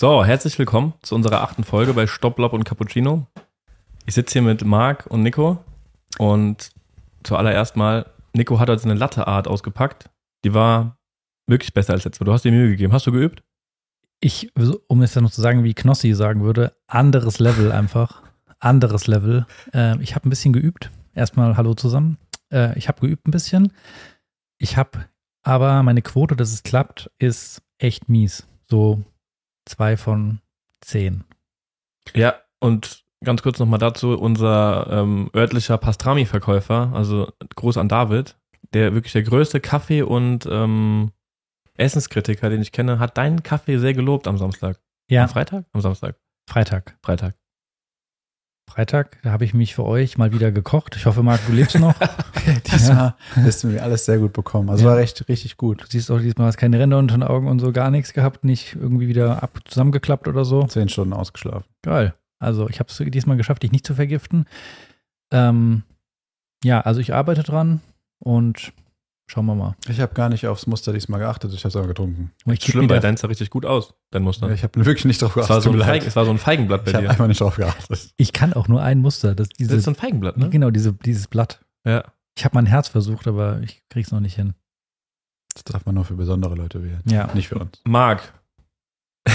So, herzlich willkommen zu unserer achten Folge bei Stopplob und Cappuccino. Ich sitze hier mit Marc und Nico und zuallererst mal, Nico hat heute eine Latte-Art ausgepackt. Die war wirklich besser als letztes. Du hast dir Mühe gegeben. Hast du geübt? Ich, um es dann noch zu sagen, wie Knossi sagen würde, anderes Level einfach. Anderes Level. Äh, ich habe ein bisschen geübt. Erstmal Hallo zusammen. Äh, ich habe geübt ein bisschen. Ich habe aber meine Quote, dass es klappt, ist echt mies. So zwei von zehn. Ja, und ganz kurz nochmal dazu, unser ähm, örtlicher Pastrami-Verkäufer, also Gruß an David, der wirklich der größte Kaffee- und ähm, Essenskritiker, den ich kenne, hat deinen Kaffee sehr gelobt am Samstag. Ja. Am Freitag? Am Samstag. Freitag. Freitag. Freitag, da habe ich mich für euch mal wieder gekocht. Ich hoffe, Marc, du lebst noch. Diesmal hast du mir alles sehr gut bekommen. Also Ja. war recht, richtig gut. Du siehst auch diesmal hast keine Ränder unter den Augen und so gar nichts gehabt, nicht irgendwie wieder ab zusammengeklappt oder so. Zehn Stunden ausgeschlafen. Geil. Also ich habe es diesmal geschafft, dich nicht zu vergiften. Ähm, ja, also ich arbeite dran und schauen wir mal. Ich habe gar nicht aufs Muster diesmal geachtet. Ich habe es aber getrunken. Ich geb schlimm, weil wieder- dein sah richtig gut aus, dein Muster. Ich habe wirklich nicht drauf es, war geachtet. so ein Feig, es war so ein Feigenblatt bei Ich habe dir. einfach nicht drauf geachtet. Ich kann auch nur ein Muster. Das, diese, Das ist so ein Feigenblatt, ne? Genau, diese, dieses Blatt. Ja. Ich habe mein Herz versucht, aber ich krieg's noch nicht hin. Das darf man nur für besondere Leute wählen. Ja. Nicht für uns. Marc,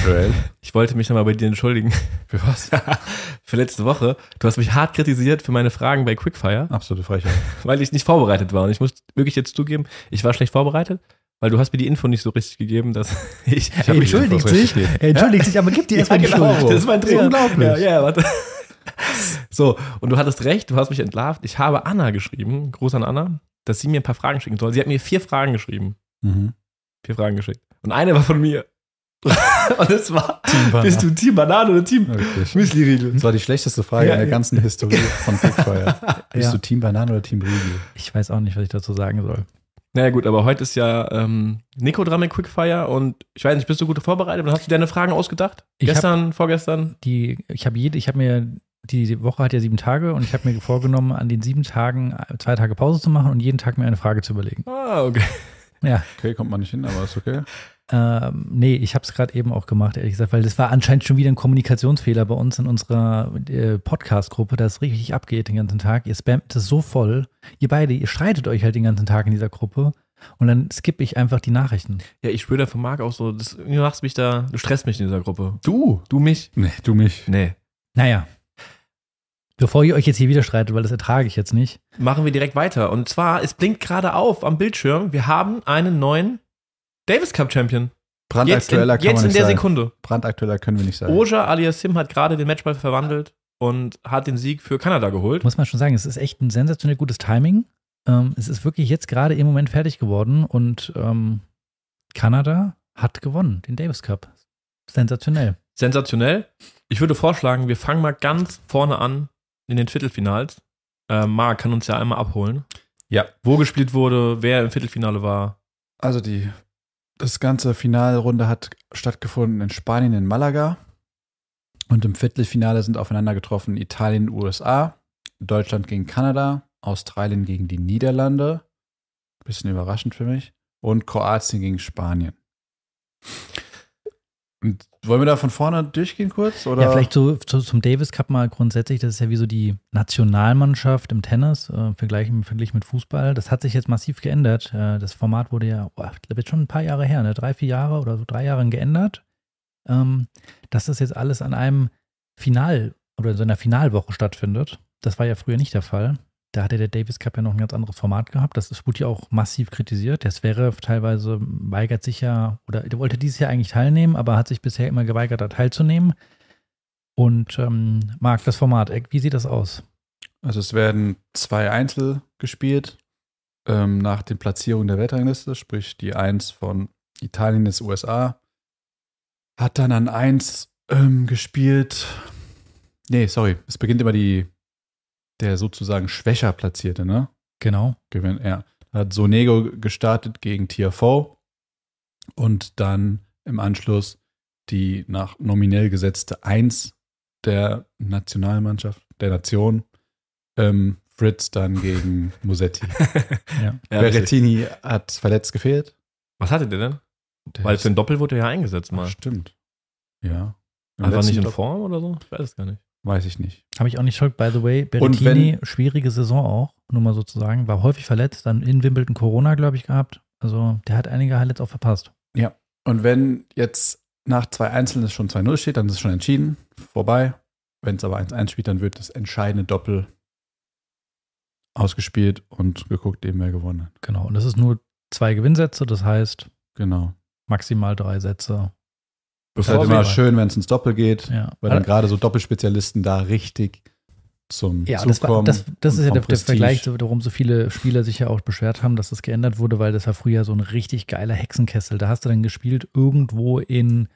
Joel? ich wollte mich nochmal bei dir entschuldigen. Für was? für letzte Woche. Du hast mich hart kritisiert für meine Fragen bei Quickfire, Absolute Frechheit. weil ich nicht vorbereitet war. Und ich muss wirklich jetzt zugeben, ich war schlecht vorbereitet, weil du hast mir die Info nicht so richtig gegeben, dass ich. Ich entschuldigt sich. entschuldigt sich, aber gibt dir erstmal die genau. Schuld. Das ist mein Trick. Unglaublich. Ja, ja, warte. So, und du hattest recht, du hast mich entlarvt. Ich habe Anna geschrieben, Gruß an Anna, dass sie mir ein paar Fragen schicken soll. Sie hat mir vier Fragen geschrieben. Mhm. Vier Fragen geschickt. Und eine war von mir. und es war, bist du Team Banane oder Team Wirklich. Müsli-Riegel? Das war die schlechteste Frage Ja, in der ja. ganzen Historie von Quickfire. Bist Ja. du Team Banane oder Team Riegel? Ich weiß auch nicht, was ich dazu sagen soll. Naja gut, aber heute ist ja ähm, Nico dran mit Quickfire und ich weiß nicht, bist du gut vorbereitet? Hast du deine Fragen ausgedacht? Ich hab- Gestern, vorgestern? Die, ich habe jede, ich habe mir, die Woche hat ja sieben Tage und ich habe mir vorgenommen, an den sieben Tagen äh, zwei Tage Pause zu machen und jeden Tag mir eine Frage zu überlegen. Ah, okay. Ja. Okay, kommt man nicht hin, aber ist okay. Ähm, nee, ich habe es gerade eben auch gemacht, ehrlich gesagt, weil das war anscheinend schon wieder ein Kommunikationsfehler bei uns in unserer äh, Podcast-Gruppe, das richtig abgeht den ganzen Tag. Ihr spammt es so voll. Ihr beide, ihr streitet euch halt den ganzen Tag in dieser Gruppe und dann skippe ich einfach die Nachrichten. Ja, ich spüre da von Marc auch so, das, du machst mich da, du stresst mich in dieser Gruppe. Du? Du mich? Nee, du mich. Nee. Naja. Bevor ihr euch jetzt hier wieder streitet, weil das ertrage ich jetzt nicht. Machen wir direkt weiter. Und zwar, es blinkt gerade auf am Bildschirm, wir haben einen neuen Davis Cup Champion. Jetzt in, Brandaktueller kann jetzt man in der sagen. Sekunde. Brandaktueller können wir nicht sagen. Oja alias Sim hat gerade den Matchball verwandelt und hat den Sieg für Kanada geholt. Muss man schon sagen, es ist echt ein sensationell gutes Timing. Ähm, es ist wirklich jetzt gerade im Moment fertig geworden und ähm, Kanada hat gewonnen, den Davis Cup. Sensationell. Sensationell. Ich würde vorschlagen, wir fangen mal ganz vorne an in den Viertelfinals. Äh, Marc kann uns ja einmal abholen. Ja. Wo gespielt wurde, wer im Viertelfinale war. Also die, das ganze Finalrunde hat stattgefunden in Spanien, in Malaga. Und im Viertelfinale sind aufeinander getroffen Italien, USA, Deutschland gegen Kanada, Australien gegen die Niederlande. Bisschen überraschend für mich. Und Kroatien gegen Spanien. Und wollen wir da von vorne durchgehen kurz? Oder? Ja, vielleicht so, so zum Davis Cup mal grundsätzlich, das ist ja wie so die Nationalmannschaft im Tennis, äh, vergleichen, mit Fußball. Das hat sich jetzt massiv geändert. Äh, das Format wurde ja, oh, ich schon ein paar Jahre her, ne? drei, vier Jahre oder so drei Jahre geändert. Ähm, dass das jetzt alles an einem Final oder in so einer Finalwoche stattfindet. Das war ja früher nicht der Fall. Da hatte der Davis Cup ja noch ein ganz anderes Format gehabt. Das wurde ja auch massiv kritisiert. Der Zverev teilweise weigert sich ja, oder der wollte dieses Jahr eigentlich teilnehmen, aber hat sich bisher immer geweigert, da teilzunehmen. Und ähm, Marc, das Format, wie sieht das aus? Also es werden zwei Einzel gespielt ähm, nach den Platzierungen der Weltrangliste, sprich die Eins von Italien des USA hat dann an eins ähm, gespielt. Nee, sorry, es beginnt immer die der sozusagen schwächer platzierte, ne? Genau. Gewinn, ja. Hat Sonego gestartet gegen TFO und dann im Anschluss die nach nominell gesetzte Eins der Nationalmannschaft, der Nation, ähm, Fritz dann gegen Musetti. Ja. Ja. Berrettini hat verletzt gefehlt. Was hatte der denn? Der Weil für ein Doppel wurde er ja eingesetzt mal. Stimmt. Ja. Im Einfach letzten nicht in Doppel- Form oder so? Ich weiß es gar nicht. Weiß ich nicht. Habe ich auch nicht verfolgt. By the way, Berrettini, schwierige Saison auch, nur mal sozusagen. War häufig verletzt, dann in Wimbledon Corona, glaube ich, gehabt. Also der hat einige Highlights auch verpasst. Und wenn jetzt nach zwei Einzelnen es schon 2-0 steht, dann ist es schon entschieden, vorbei. Wenn es aber 1-1 spielt, dann wird das entscheidende Doppel ausgespielt und geguckt, eben wer gewonnen hat. Genau. Und das ist nur zwei Gewinnsätze, das heißt Genau. maximal drei Sätze. Ist Bevor halt wir, immer schön, wenn es ins Doppel geht, Ja. weil dann gerade so Doppelspezialisten da richtig zum Ja, Zug das, war, kommen. das, das ist ja der, der. Vergleich, so, warum so viele Spieler sich ja auch beschwert haben, dass das geändert wurde, weil das war früher so ein richtig geiler Hexenkessel. Da hast du dann gespielt irgendwo in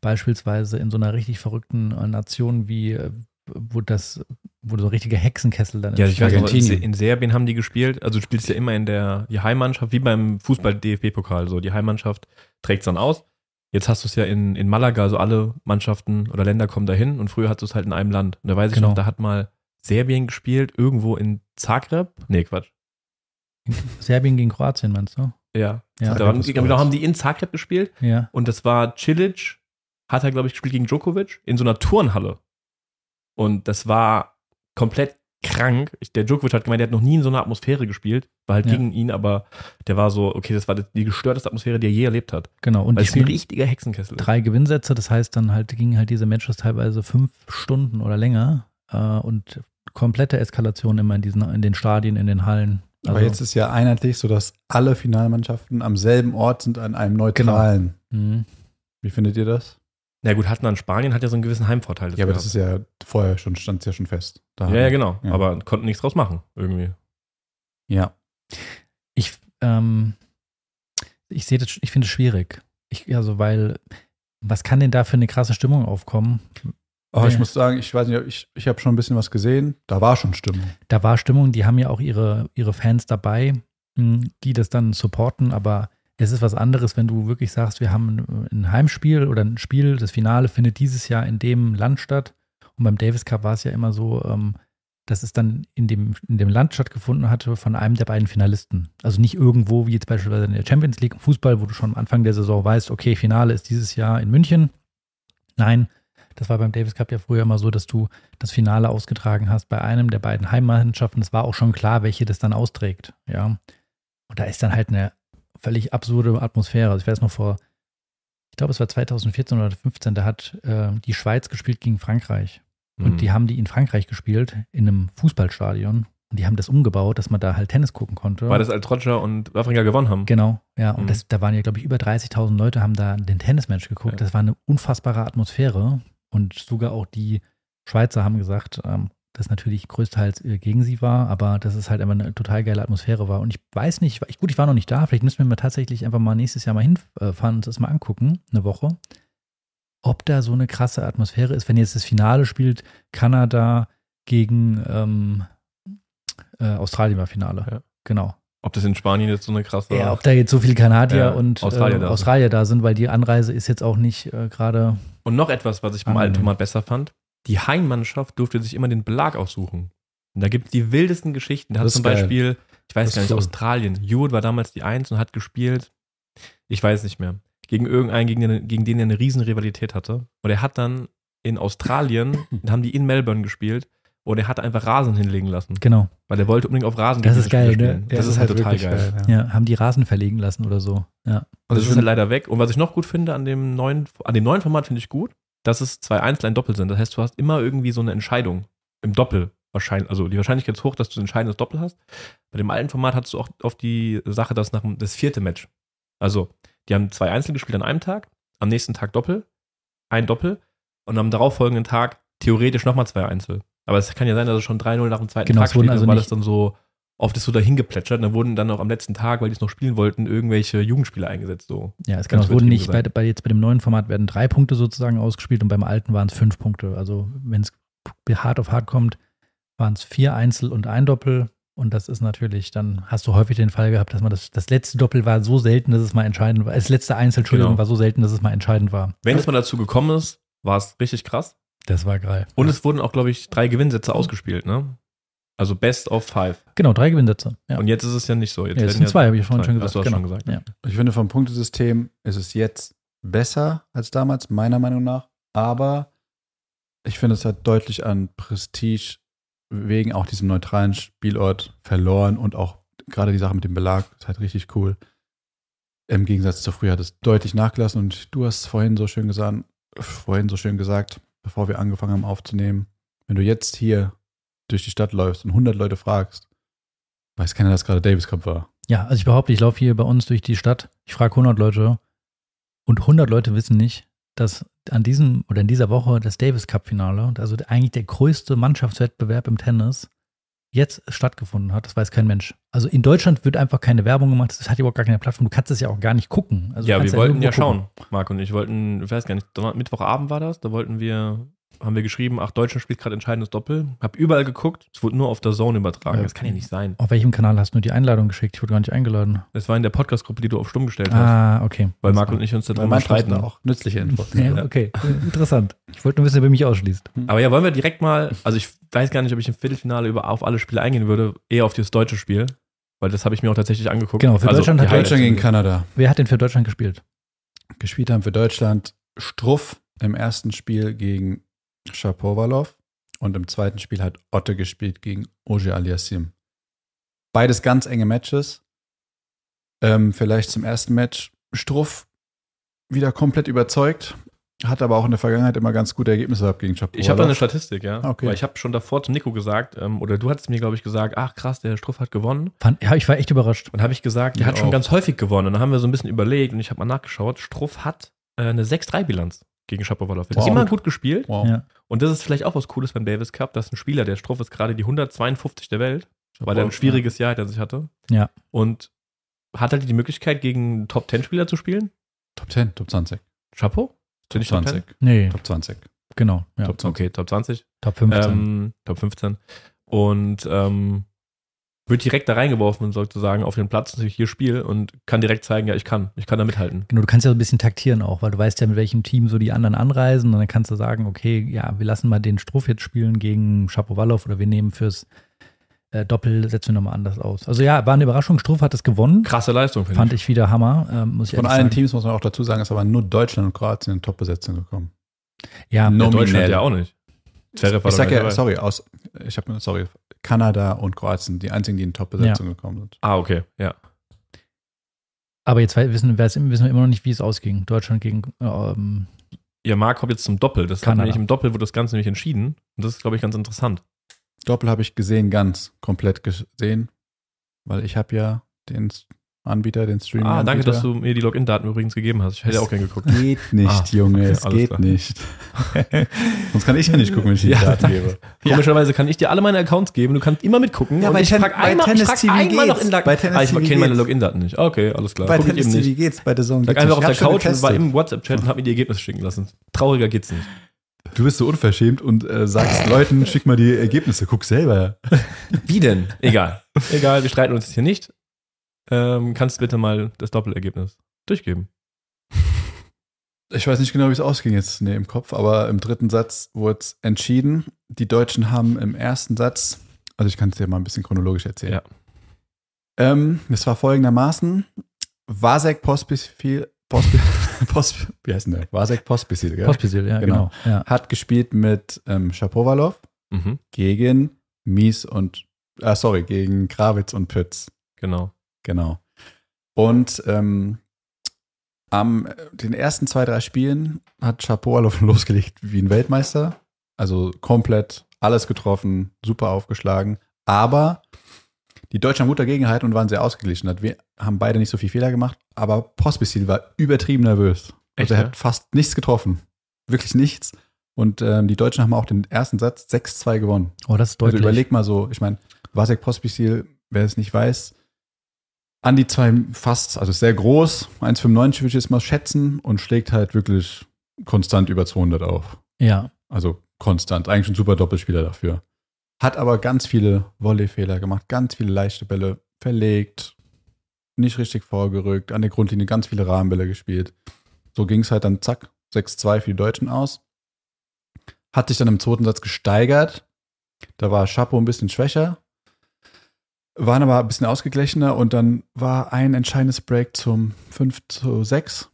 beispielsweise in so einer richtig verrückten äh, Nation wie äh, wo das, wo so ein richtiger Hexenkessel dann Ja, ich weiß noch, in, Argentinien. In Serbien haben die gespielt. Also du spielst ja immer in der die Heimmannschaft, wie beim Fußball-DFB-Pokal. So, die Heimmannschaft trägt es dann aus. Jetzt hast du es ja in, in Malaga, also alle Mannschaften oder Länder kommen dahin und früher hattest du es halt in einem Land. Und da weiß ich Genau. noch, da hat mal Serbien gespielt, irgendwo in Zagreb. Nee, Quatsch. Serbien gegen Kroatien, meinst du? Ja. Ja. Da, haben, die, Kreuz. da haben die in Zagreb gespielt Ja. und das war Cilic, hat er, glaube ich, gespielt gegen Djokovic in so einer Turnhalle. Und das war komplett krank. Ich, der Djokovic hat gemeint, der hat noch nie in so einer Atmosphäre gespielt. War halt Ja. gegen ihn, aber der war so, okay, das war die gestörteste Atmosphäre, die er je erlebt hat. Genau. Und Weil es ein richtiger Hexenkessel drei Gewinnsätze, das heißt dann halt gingen halt diese Matches teilweise fünf Stunden oder länger äh, und komplette Eskalation immer in diesen, in den Stadien, in den Hallen. Also, Aber jetzt ist ja einheitlich, sodass alle Finalmannschaften am selben Ort sind an einem neutralen. mh. Wie findet ihr das? Na gut, hatten dann Spanien hat ja so einen gewissen Heimvorteil. Ja, aber das ist ja vorher schon, stand es ja schon fest. Da ja, ja, genau. Ja. Aber konnten nichts draus machen, irgendwie. Ja. Ich, ähm, ich sehe das, ich finde es schwierig. Ich, also, weil, was kann denn da für eine krasse Stimmung aufkommen? Aber ich muss sagen, ich weiß nicht, ich, ich habe schon ein bisschen was gesehen. Da war schon Stimmung. Da war Stimmung, die haben ja auch ihre, ihre Fans dabei, mh, die das dann supporten, aber es ist was anderes, wenn du wirklich sagst, wir haben ein, Heimspiel oder ein Spiel, das Finale findet dieses Jahr in dem Land statt. Und beim Davis Cup war es ja immer so, ähm, dass es dann in dem, in dem Land stattgefunden hatte von einem der beiden Finalisten. Also nicht irgendwo, wie jetzt beispielsweise in der Champions League im Fußball, wo du schon am Anfang der Saison weißt, okay, Finale ist dieses Jahr in München. Nein, das war beim Davis Cup ja früher immer so, dass du das Finale ausgetragen hast bei einem der beiden Heimmannschaften. Es war auch schon klar, welche das dann austrägt. Ja. Und da ist dann halt eine völlig absurde Atmosphäre. Also ich weiß noch vor, ich glaube, es war 2014 oder 2015, da hat äh, die Schweiz gespielt gegen Frankreich. Und Mhm. die haben die in Frankreich gespielt, in einem Fußballstadion. Und die haben das umgebaut, dass man da halt Tennis gucken konnte. War das, als Roger und Wawrinka gewonnen haben? Genau, ja. Und Mhm. das, da waren ja, glaube ich, über 30.000 Leute haben da den Tennismatch geguckt. Ja. Das war eine unfassbare Atmosphäre. Und sogar auch die Schweizer haben gesagt, ähm, dass natürlich größtenteils äh, gegen sie war, aber dass es halt einfach eine total geile Atmosphäre war. Und ich weiß nicht, ich, gut, ich war noch nicht da, vielleicht müssen wir mal tatsächlich einfach mal nächstes Jahr mal hinfahren und uns das mal angucken, eine Woche, ob da so eine krasse Atmosphäre ist, wenn jetzt das Finale spielt, Kanada gegen ähm, äh, Australien war Finale. Ja. Genau. Ob das in Spanien jetzt so eine krasse. Ja, ob da jetzt so viele Kanadier Ja, und Australier äh, da sind. Australier da sind, weil die Anreise ist jetzt auch nicht äh, gerade. Und noch etwas, was ich beim alten besser fand. Die Heimmannschaft durfte sich immer den Belag aussuchen. Und da gibt es die wildesten Geschichten. Da hat Das ist zum geil. Beispiel, ich weiß Das gar ist nicht, cool. Australien. Jod war damals die Eins und hat gespielt, ich weiß nicht mehr, gegen irgendeinen, gegen den, gegen den er eine riesen Rivalität hatte. Und er hat dann in Australien, haben die in Melbourne gespielt, und er hat einfach Rasen hinlegen lassen. Genau. Weil er wollte unbedingt auf Rasen Das gegen ist geil, ne? spielen. Ja, das, ist halt total geil. Ja, haben die Rasen verlegen lassen oder so. Ja. Und das ist sind- halt leider weg. Und was ich noch gut finde an dem neuen, an dem neuen Format finde ich gut, dass es zwei Einzel ein Doppel sind. Das heißt, du hast immer irgendwie so eine Entscheidung im Doppel wahrscheinlich. Also die Wahrscheinlichkeit ist hoch, dass du ein entscheidendes Doppel hast. Bei dem alten Format hattest du auch oft die Sache, dass nach dem, das vierte Match. Also die haben zwei Einzel gespielt an einem Tag, am nächsten Tag Doppel, ein Doppel und am darauffolgenden Tag theoretisch nochmal zwei Einzel. Aber es kann ja sein, dass es schon 3-0 nach dem zweiten Genau, Tag steht, also nicht- das dann so oft ist so dahin geplätschert. Und dann wurden dann auch am letzten Tag, weil die es noch spielen wollten, irgendwelche Jugendspieler eingesetzt. So. Ja, es, es wurden nicht, bei, bei, jetzt bei dem neuen Format werden drei Punkte sozusagen ausgespielt und beim alten waren es fünf Punkte. Also wenn es hart auf hart kommt, waren es vier Einzel und ein Doppel. Und das ist natürlich, dann hast du häufig den Fall gehabt, dass man das, das letzte Doppel war so selten, dass es mal entscheidend war. Das letzte Einzel, Entschuldigung, Genau. war so selten, dass es mal entscheidend war. Wenn es mal dazu gekommen ist, war es richtig krass. Das war geil. Und es wurden auch, glaube ich, drei Gewinnsätze ausgespielt, ne? Also Best of Five. Genau, drei Gewinnsätze. Ja. Und jetzt ist es ja nicht so. Jetzt, Ja, es sind zwei, habe ich vorhin zwei. schon Hast gesagt. du auch genau. schon gesagt. Ja. Ich finde, vom Punktesystem ist es jetzt besser als damals, meiner Meinung nach. aber ich finde, es hat deutlich an Prestige wegen auch diesem neutralen Spielort verloren und auch gerade die Sache mit dem Belag ist halt richtig cool. Im Gegensatz zu früher hat es deutlich nachgelassen und du hast vorhin so schön gesagt, vorhin so schön gesagt, bevor wir angefangen haben aufzunehmen, wenn du jetzt hier durch die Stadt läufst und 100 Leute fragst, weiß keiner, dass gerade Davis Cup war. Ja, also ich behaupte, ich laufe hier bei uns durch die Stadt, ich frage 100 Leute und 100 Leute wissen nicht, dass an diesem oder in dieser Woche das Davis Cup Finale, also eigentlich der größte Mannschaftswettbewerb im Tennis, jetzt stattgefunden hat. Das weiß kein Mensch. Also in Deutschland wird einfach keine Werbung gemacht. Das hat überhaupt gar keine Plattform. Du kannst es ja auch gar nicht gucken. Also ja, wir kannst wollten ja gucken. schauen, Marc und ich wollten, ich weiß gar nicht, Mittwochabend war das, da wollten wir, haben wir geschrieben, ach, Deutschland spielt gerade entscheidendes Doppel. Hab überall geguckt, es wurde nur auf der Zone übertragen. Ja. Das kann ja nicht sein. Auf welchem Kanal hast du die Einladung geschickt? Ich wurde gar nicht eingeladen. Das war in der Podcast-Gruppe, die du auf stumm gestellt hast. Ah, okay. Weil Marc und ich uns da manchmal streiten. auch nützliche Infos. Ja, okay. Interessant. Ich wollte nur wissen, wer mich ausschließt. Aber ja, wollen wir direkt mal, also ich weiß gar nicht, ob ich im Viertelfinale über auf alle Spiele eingehen würde, eher auf das deutsche Spiel, weil das habe ich mir auch tatsächlich angeguckt. Genau, für Deutschland die hat. Deutschland gegen Kanada. Wer hat denn für Deutschland gespielt? Gespielt haben für Deutschland Struff im ersten Spiel gegen Shapovalov und im zweiten Spiel hat Otte gespielt gegen Oje Aliassim. Beides ganz enge Matches. Ähm, vielleicht zum ersten Match Struff wieder komplett überzeugt, hat aber auch in der Vergangenheit immer ganz gute Ergebnisse gehabt gegen Shapovalov. Ich habe da eine Statistik, ja. Okay. Weil ich habe schon davor zum Nico gesagt, ähm, oder du hattest mir, glaube ich, gesagt, ach krass, der Struff hat gewonnen. Fand, ja, ich war echt überrascht. Und habe ich gesagt, der Ich hat schon auch. ganz häufig gewonnen. Und dann haben wir so ein bisschen überlegt und ich habe mal nachgeschaut. Struff hat äh, eine 6-3-Bilanz gegen Shapovalov. Hat Wow. immer gut gespielt. Wow. Ja. Und das ist vielleicht auch was Cooles beim Davis Cup, dass ein Spieler, der Struff ist gerade die 152 der Welt, weil er ein schwieriges Jahr hinter sich hatte. Ja. Und hat halt die Möglichkeit, gegen Top-10-Spieler zu spielen. Top 10, Top 20. Chapeau? Top ich Top 20. 10? Nee, Top 20. genau. Ja. Top 20. Okay, Top 20. Top 15. Ähm, Top 15. Und ähm, wird direkt da reingeworfen, sozusagen, auf den Platz, dass ich hier spiele und kann direkt zeigen, ja, ich kann. Ich kann da mithalten. Genau, du kannst ja so ein bisschen taktieren auch, weil du weißt ja, mit welchem Team so die anderen anreisen und dann kannst du sagen, okay, ja, wir lassen mal den Struff jetzt spielen gegen Shapovalov oder wir nehmen fürs äh, Doppel, setzen wir nochmal anders aus. Also ja, war eine Überraschung. Struff hat es gewonnen. Krasse Leistung, finde Fand ich. ich wieder Hammer, ähm, muss ich Von allen sagen. Teams muss man auch dazu sagen, ist aber nur Deutschland und Kroatien in Top-Besetzung gekommen. Ja, No- Ja, Deutschland nominell. ja auch nicht. Ich doch sag ja, dabei. sorry, aus, ich habe sorry, Kanada und Kroatien, die einzigen, die in Top-Besetzung gekommen sind. Ah, okay, ja. aber jetzt wissen, wir- wissen wir immer noch nicht, wie es ausging. Deutschland gegen ähm, Ja, Marc kommt jetzt zum Doppel. Das hat Kanada. nämlich im Doppel wurde das Ganze nämlich entschieden. Und das ist, glaube ich, ganz interessant. Doppel habe ich gesehen, ganz komplett gesehen, weil ich habe ja den Anbieter, den Streaming. Ah, danke, dass du mir die Login-Daten übrigens gegeben hast. Ich hätte auch gern geguckt. Geht nicht, Ah, Junge, es geht klar. nicht. Sonst kann ich ja nicht gucken, wenn ich die Ja, Daten danke. gebe. Komischerweise kann ich dir alle meine Accounts geben. Du kannst immer mitgucken. Ja, bei ich bei einmal, ich Tennis frag TV einmal noch in Bei Tennis Ah, ich kenne meine. Login-Daten nicht. Okay, alles klar. Bei Guck ich Tennis TV geht's, bei der Zone. Sag einfach auf der Ich Couch und war im WhatsApp-Chat und hab mir die Ergebnisse schicken lassen. Trauriger geht's nicht. Du bist so unverschämt und äh, sagst Leuten, schick mal die Ergebnisse, guck selber. Wie denn? Egal. Egal, wir streiten uns jetzt hier nicht. Ähm, kannst bitte mal das Doppelergebnis durchgeben. Ich weiß nicht genau, wie es ausging jetzt nee, im Kopf, aber im dritten Satz wurde es entschieden. Die Deutschen haben im ersten Satz, also ich kann es dir mal ein bisschen chronologisch erzählen. Ja. Ähm, es war folgendermaßen: Vasek Pospisil, Pospi, Posp, wie heißt denn der? Vasek Pospisil, gell? Pospisil, ja, Genau. genau. Ja. Hat gespielt mit ähm, Shapovalov Mhm, gegen Mies und, ah, sorry, gegen Krawitz und Pütz. genau. Genau. Und ähm, am den ersten zwei, drei Spielen hat Shapovalov losgelegt wie ein Weltmeister. Also komplett alles getroffen, super aufgeschlagen. Aber die Deutschen haben gut dagegen gehalten und waren sehr ausgeglichen. Wir haben beide nicht so viel Fehler gemacht, aber Pospisil war übertrieben nervös. Echt, also er ja? hat fast nichts getroffen. Wirklich nichts. Und ähm, die Deutschen haben auch den ersten Satz 6-2 gewonnen. Oh, das ist Also deutlich. überleg mal so, ich meine, Vasek Pospisil, wer es nicht weiß, an die zwei fast, also sehr groß, 1,95 würde ich jetzt mal schätzen und schlägt halt wirklich konstant über 200 auf. ja. Also konstant, eigentlich ein super Doppelspieler dafür. Hat aber ganz viele Volleyfehler gemacht, ganz viele leichte Bälle verlegt, nicht richtig vorgerückt, an der Grundlinie ganz viele Rahmenbälle gespielt. So ging es halt dann zack, 6-2 für die Deutschen aus. Hat sich dann im zweiten Satz gesteigert. Da war Chapeau ein bisschen schwächer, waren aber ein bisschen ausgeglichener und dann war ein entscheidendes Break zum 5 zu 6,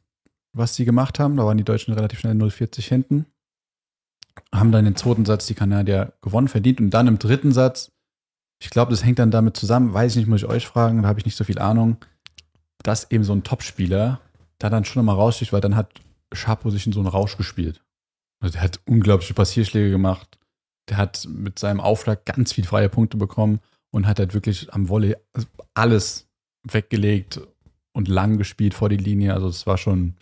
was sie gemacht haben. Da waren die Deutschen relativ schnell 0,40 hinten. haben dann den zweiten Satz die Kanadier gewonnen, verdient und dann im dritten Satz, ich glaube, das hängt dann damit zusammen, weiß ich nicht, muss ich euch fragen, da habe ich nicht so viel Ahnung, dass eben so ein Topspieler da dann schon nochmal raussticht, weil dann hat Schapo sich in so einen Rausch gespielt. Also der hat unglaubliche Passierschläge gemacht, der hat mit seinem Aufschlag ganz viel freie Punkte bekommen und hat halt wirklich am Volley alles weggelegt und lang gespielt vor die Linie. Also es war schon,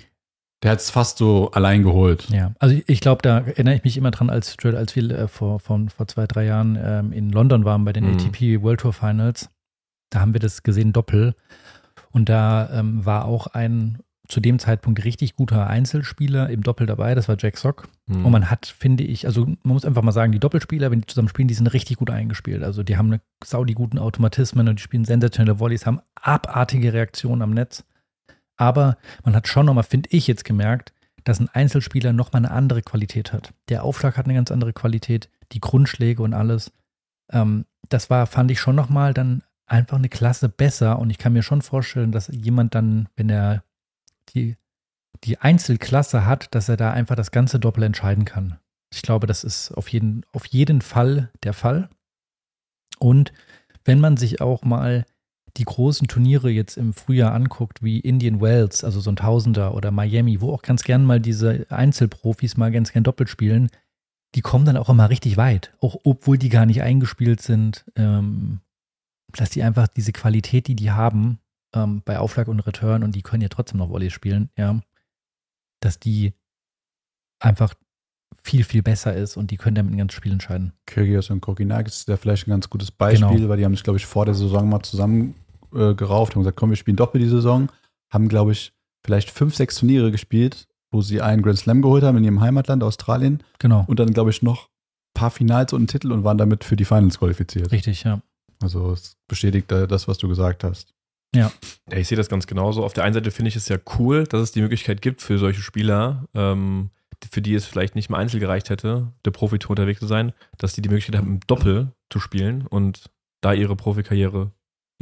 der hat es fast so allein geholt. Ja, also ich glaube, da erinnere ich mich immer dran, als, als wir äh, vor, vor, vor zwei, drei Jahren ähm, in London waren bei den Mhm. ATP World Tour Finals. Da haben wir das gesehen, Doppel. Und da ähm, war auch ein zu dem Zeitpunkt richtig guter Einzelspieler im Doppel dabei, das war Jack Sock. Hm. Und man hat, finde ich, also man muss einfach mal sagen, die Doppelspieler, wenn die zusammen spielen, die sind richtig gut eingespielt. Also die haben eine saudi guten Automatismen und die spielen sensationelle Volleys, haben abartige Reaktionen am Netz. Aber man hat schon nochmal, finde ich jetzt gemerkt, dass ein Einzelspieler nochmal eine andere Qualität hat. Der Aufschlag hat eine ganz andere Qualität, die Grundschläge und alles. Ähm, das war, fand ich schon nochmal dann einfach eine Klasse besser. Und ich kann mir schon vorstellen, dass jemand dann, wenn er die, die Einzelklasse hat, dass er da einfach das ganze Doppel entscheiden kann. Ich glaube, das ist auf jeden, auf jeden Fall der Fall. Und wenn man sich auch mal die großen Turniere jetzt im Frühjahr anguckt, wie Indian Wells, also so ein Tausender oder Miami, wo auch ganz gern mal diese Einzelprofis mal ganz gern doppelt spielen, die kommen dann auch immer richtig weit, auch obwohl die gar nicht eingespielt sind, ähm, dass die einfach diese Qualität, die die haben, ähm, bei Aufschlag und Return und die können ja trotzdem noch Volley spielen, ja, dass die einfach viel, viel besser ist und die können damit ein ganzes Spiel entscheiden. Kyrgios und Kokinakis ist da vielleicht ein ganz gutes Beispiel, Genau. weil die haben sich, glaube ich, vor der Saison mal zusammen äh, gerauft und gesagt, komm, wir spielen doppelt die Saison. Haben, glaube ich, vielleicht fünf, sechs Turniere gespielt, wo sie einen Grand Slam geholt haben in ihrem Heimatland Australien Genau. und dann, glaube ich, noch ein paar Finals und einen Titel und waren damit für die Finals qualifiziert. Richtig, ja. Also es bestätigt äh, das, was du gesagt hast. Ja, ich sehe das ganz genauso. Auf der einen Seite finde ich es ja cool, dass es die Möglichkeit gibt für solche Spieler, ähm, für die es vielleicht nicht im Einzel gereicht hätte, der Profitour unterwegs zu sein, dass die die Möglichkeit haben, im Doppel zu spielen und da ihre Profikarriere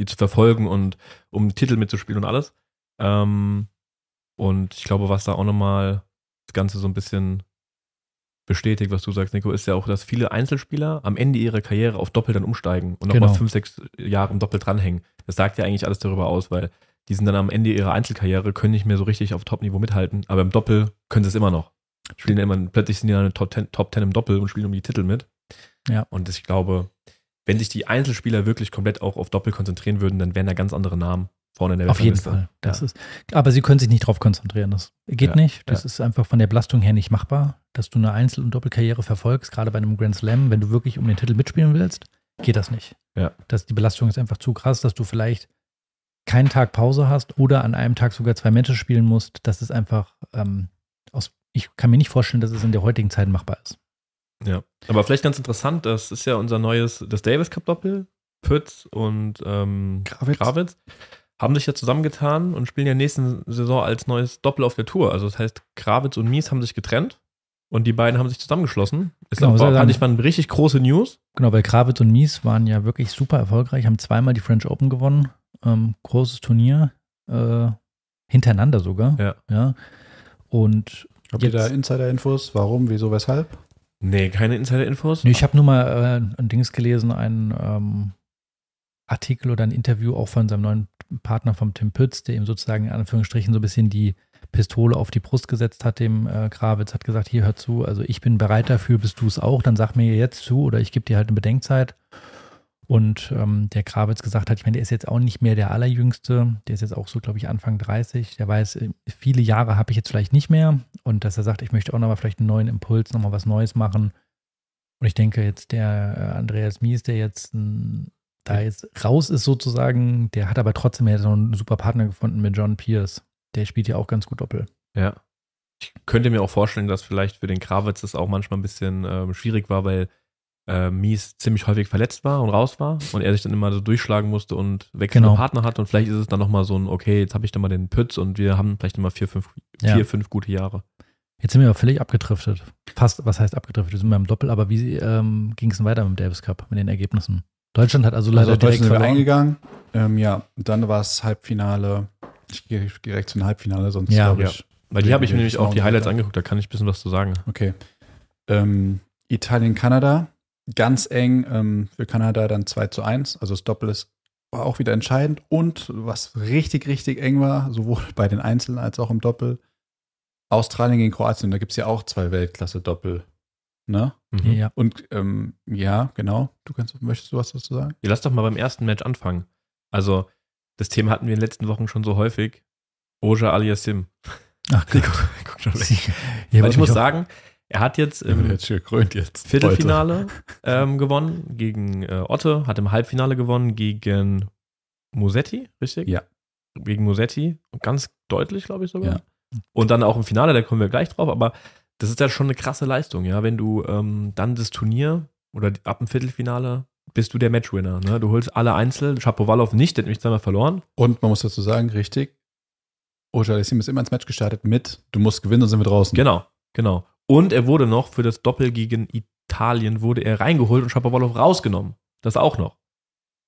zu verfolgen und um Titel mitzuspielen und alles. Ähm, und ich glaube, was da auch nochmal das Ganze so ein bisschen bestätigt, was du sagst, Nico, ist ja auch, dass viele Einzelspieler am Ende ihrer Karriere auf Doppel dann umsteigen und nochmal Genau. fünf, sechs Jahre im Doppel dranhängen. Das sagt ja eigentlich alles darüber aus, weil die sind dann am Ende ihrer Einzelkarriere, können nicht mehr so richtig auf Top-Niveau mithalten, aber im Doppel können sie es immer noch. Spielen immer, plötzlich sind die dann Top 10, Top 10 im Doppel und spielen um die Titel mit. Ja. Und ich glaube, wenn sich die Einzelspieler wirklich komplett auch auf Doppel konzentrieren würden, dann wären da ganz andere Namen vorne in der Auf jeden. Fall. Das ja. ist, aber sie können sich nicht drauf konzentrieren. Das geht Ja, nicht. Das ja. ist einfach von der Belastung her nicht machbar, dass du eine Einzel- und Doppelkarriere verfolgst, gerade bei einem Grand Slam, wenn du wirklich um den Titel mitspielen willst, geht das nicht. Ja. Das, die Belastung ist einfach zu krass, dass du vielleicht keinen Tag Pause hast oder an einem Tag sogar zwei Matches spielen musst. Das ist einfach ähm, aus, ich kann mir nicht vorstellen, dass es in der heutigen Zeit machbar ist. Ja, aber vielleicht ganz interessant, das ist ja unser neues, das Davis Cup Doppel. Pütz und ähm, Gravitz. Gravitz haben sich ja zusammengetan und spielen ja nächste Saison als neues Doppel auf der Tour. Also das heißt, Gravitz und Mies haben sich getrennt und die beiden haben sich zusammengeschlossen. Ist Genau, auch, fand sagen- ich waren richtig große News. Genau, weil Kravitz und Mies waren ja wirklich super erfolgreich, haben zweimal die French Open gewonnen. Ähm, großes Turnier, äh, hintereinander sogar. Ja. ja. Und Habt ihr da Insider-Infos? Warum, wieso, weshalb? Nee, keine Insider-Infos. nee, ich habe nur mal äh, ein Dings gelesen, einen ähm, Artikel oder ein Interview auch von seinem neuen Partner vom Tim Pütz, der ihm sozusagen in Anführungsstrichen so ein bisschen die Pistole auf die Brust gesetzt hat, dem äh, Krawitz, hat gesagt, hier hör zu, also ich bin bereit dafür, bist du es auch, dann sag mir jetzt zu oder ich gebe dir halt eine Bedenkzeit. Und ähm, der Krawitz gesagt hat, ich meine, der ist jetzt auch nicht mehr der Allerjüngste, der ist jetzt auch so, glaube ich, Anfang 30, der weiß, äh, viele Jahre habe ich jetzt vielleicht nicht mehr und dass er sagt, ich möchte auch nochmal vielleicht einen neuen Impuls, nochmal was Neues machen. Und ich denke jetzt, der äh, Andreas Mies, der jetzt ähm, da jetzt raus ist sozusagen, der hat aber trotzdem ja so einen super Partner gefunden mit John Pierce. Der spielt ja auch ganz gut Doppel. Ja. Ich könnte mir auch vorstellen, dass vielleicht für den Krawitz das auch manchmal ein bisschen ähm, schwierig war, weil äh, Mies ziemlich häufig verletzt war und raus war und er sich dann immer so durchschlagen musste und wechselnde Genau. Partner hat und vielleicht ist es dann nochmal so ein, okay, jetzt habe ich dann mal den Pütz und wir haben vielleicht immer vier, fünf, Ja. vier, fünf gute Jahre. Jetzt sind wir aber völlig abgedriftet. Fast, was heißt abgedriftet? Wir sind beim Doppel, aber wie ähm, ging es denn weiter mit dem Davis Cup, mit den Ergebnissen? Deutschland hat also leider Also direkt sind wir verloren. eingegangen. Ähm, ja, dann war es Halbfinale. Ich gehe direkt zum Halbfinale, sonst Ja. glaube ich. Weil die Ja, habe ich mir nämlich auch die Highlights angeguckt, da kann ich ein bisschen was zu sagen. Okay. Ähm, Italien-Kanada, ganz eng ähm, für Kanada dann 2 zu 1. Also das Doppel ist war auch wieder entscheidend. Und was richtig, richtig eng war, sowohl bei den Einzelnen als auch im Doppel, Australien gegen Kroatien. Da gibt es ja auch zwei Weltklasse-Doppel. Ne? Mhm. Ja. Und ähm, ja, genau. Du kannst, möchtest du was dazu sagen? Ja, lass doch mal beim ersten Match anfangen. Also, das Thema hatten wir in den letzten Wochen schon so häufig. Oja Aliassim. Ach Nico, guck schon weg. Ja, Weil ich muss sagen, er hat jetzt im jetzt jetzt. Viertelfinale ähm, gewonnen gegen äh, Otte, hat im Halbfinale gewonnen gegen Musetti, richtig? Ja. Gegen Musetti. Ganz deutlich, glaube ich sogar. Ja. Und dann auch im Finale, da kommen wir gleich drauf, aber das ist ja schon eine krasse Leistung, ja. Wenn du ähm, dann das Turnier oder ab dem Viertelfinale bist du der Matchwinner. Ne? Du holst alle Einzel, Shapovalov nicht, der hat nämlich zweimal verloren. Und man muss dazu sagen, richtig, Ojalesim ist immer ins Match gestartet mit, du musst gewinnen, sonst sind wir draußen. Genau, genau. Und er wurde noch für das Doppel gegen Italien wurde er reingeholt und Shapovalov rausgenommen. Das auch noch.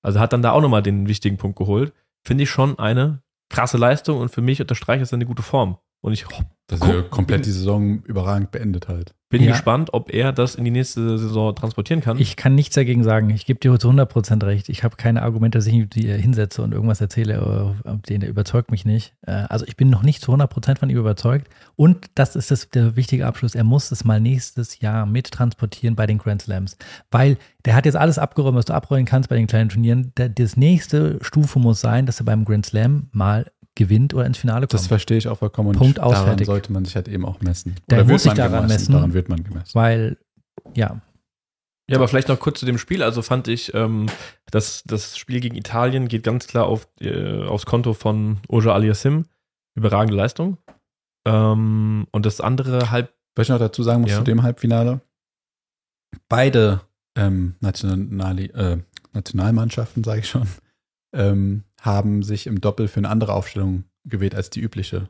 Also hat dann da auch nochmal den wichtigen Punkt geholt. Finde ich schon eine krasse Leistung und für mich unterstreicht es eine gute Form. Und ich Dass er komplett die Saison überragend beendet halt. bin Ja. gespannt, ob er das in die nächste Saison transportieren kann. Ich kann nichts dagegen sagen. Ich gebe dir zu 100% recht. Ich habe keine Argumente, dass ich mich die hinsetze und irgendwas erzähle, äh, den der überzeugt mich nicht. Äh, Also ich bin noch nicht zu 100% von ihm überzeugt. Und das ist das, der wichtige Abschluss. Er muss es mal nächstes Jahr mittransportieren bei den Grand Slams. Weil der hat jetzt alles abgeräumt, was du abräumen kannst bei den kleinen Turnieren. Der, das nächste Stufe muss sein, dass er beim Grand Slam mal gewinnt oder ins Finale kommt. Das verstehe ich auch vollkommen. Punkt aus, daran fertig. sollte man sich halt eben auch messen. Der wird muss sich daran gemessen, messen. Daran wird man gemessen. Weil, ja, Ja, aber vielleicht noch kurz zu dem Spiel. Also fand ich, ähm, dass das Spiel gegen Italien geht ganz klar auf, äh, aufs Konto von Oja Aliassim. Überragende Leistung. Ähm, und das andere halb, Was ich noch dazu sagen muss Ja. zu dem Halbfinale. Beide ähm, Nationali äh, Nationalmannschaften, sage ich schon, ähm, haben sich im Doppel für eine andere Aufstellung gewählt als die übliche.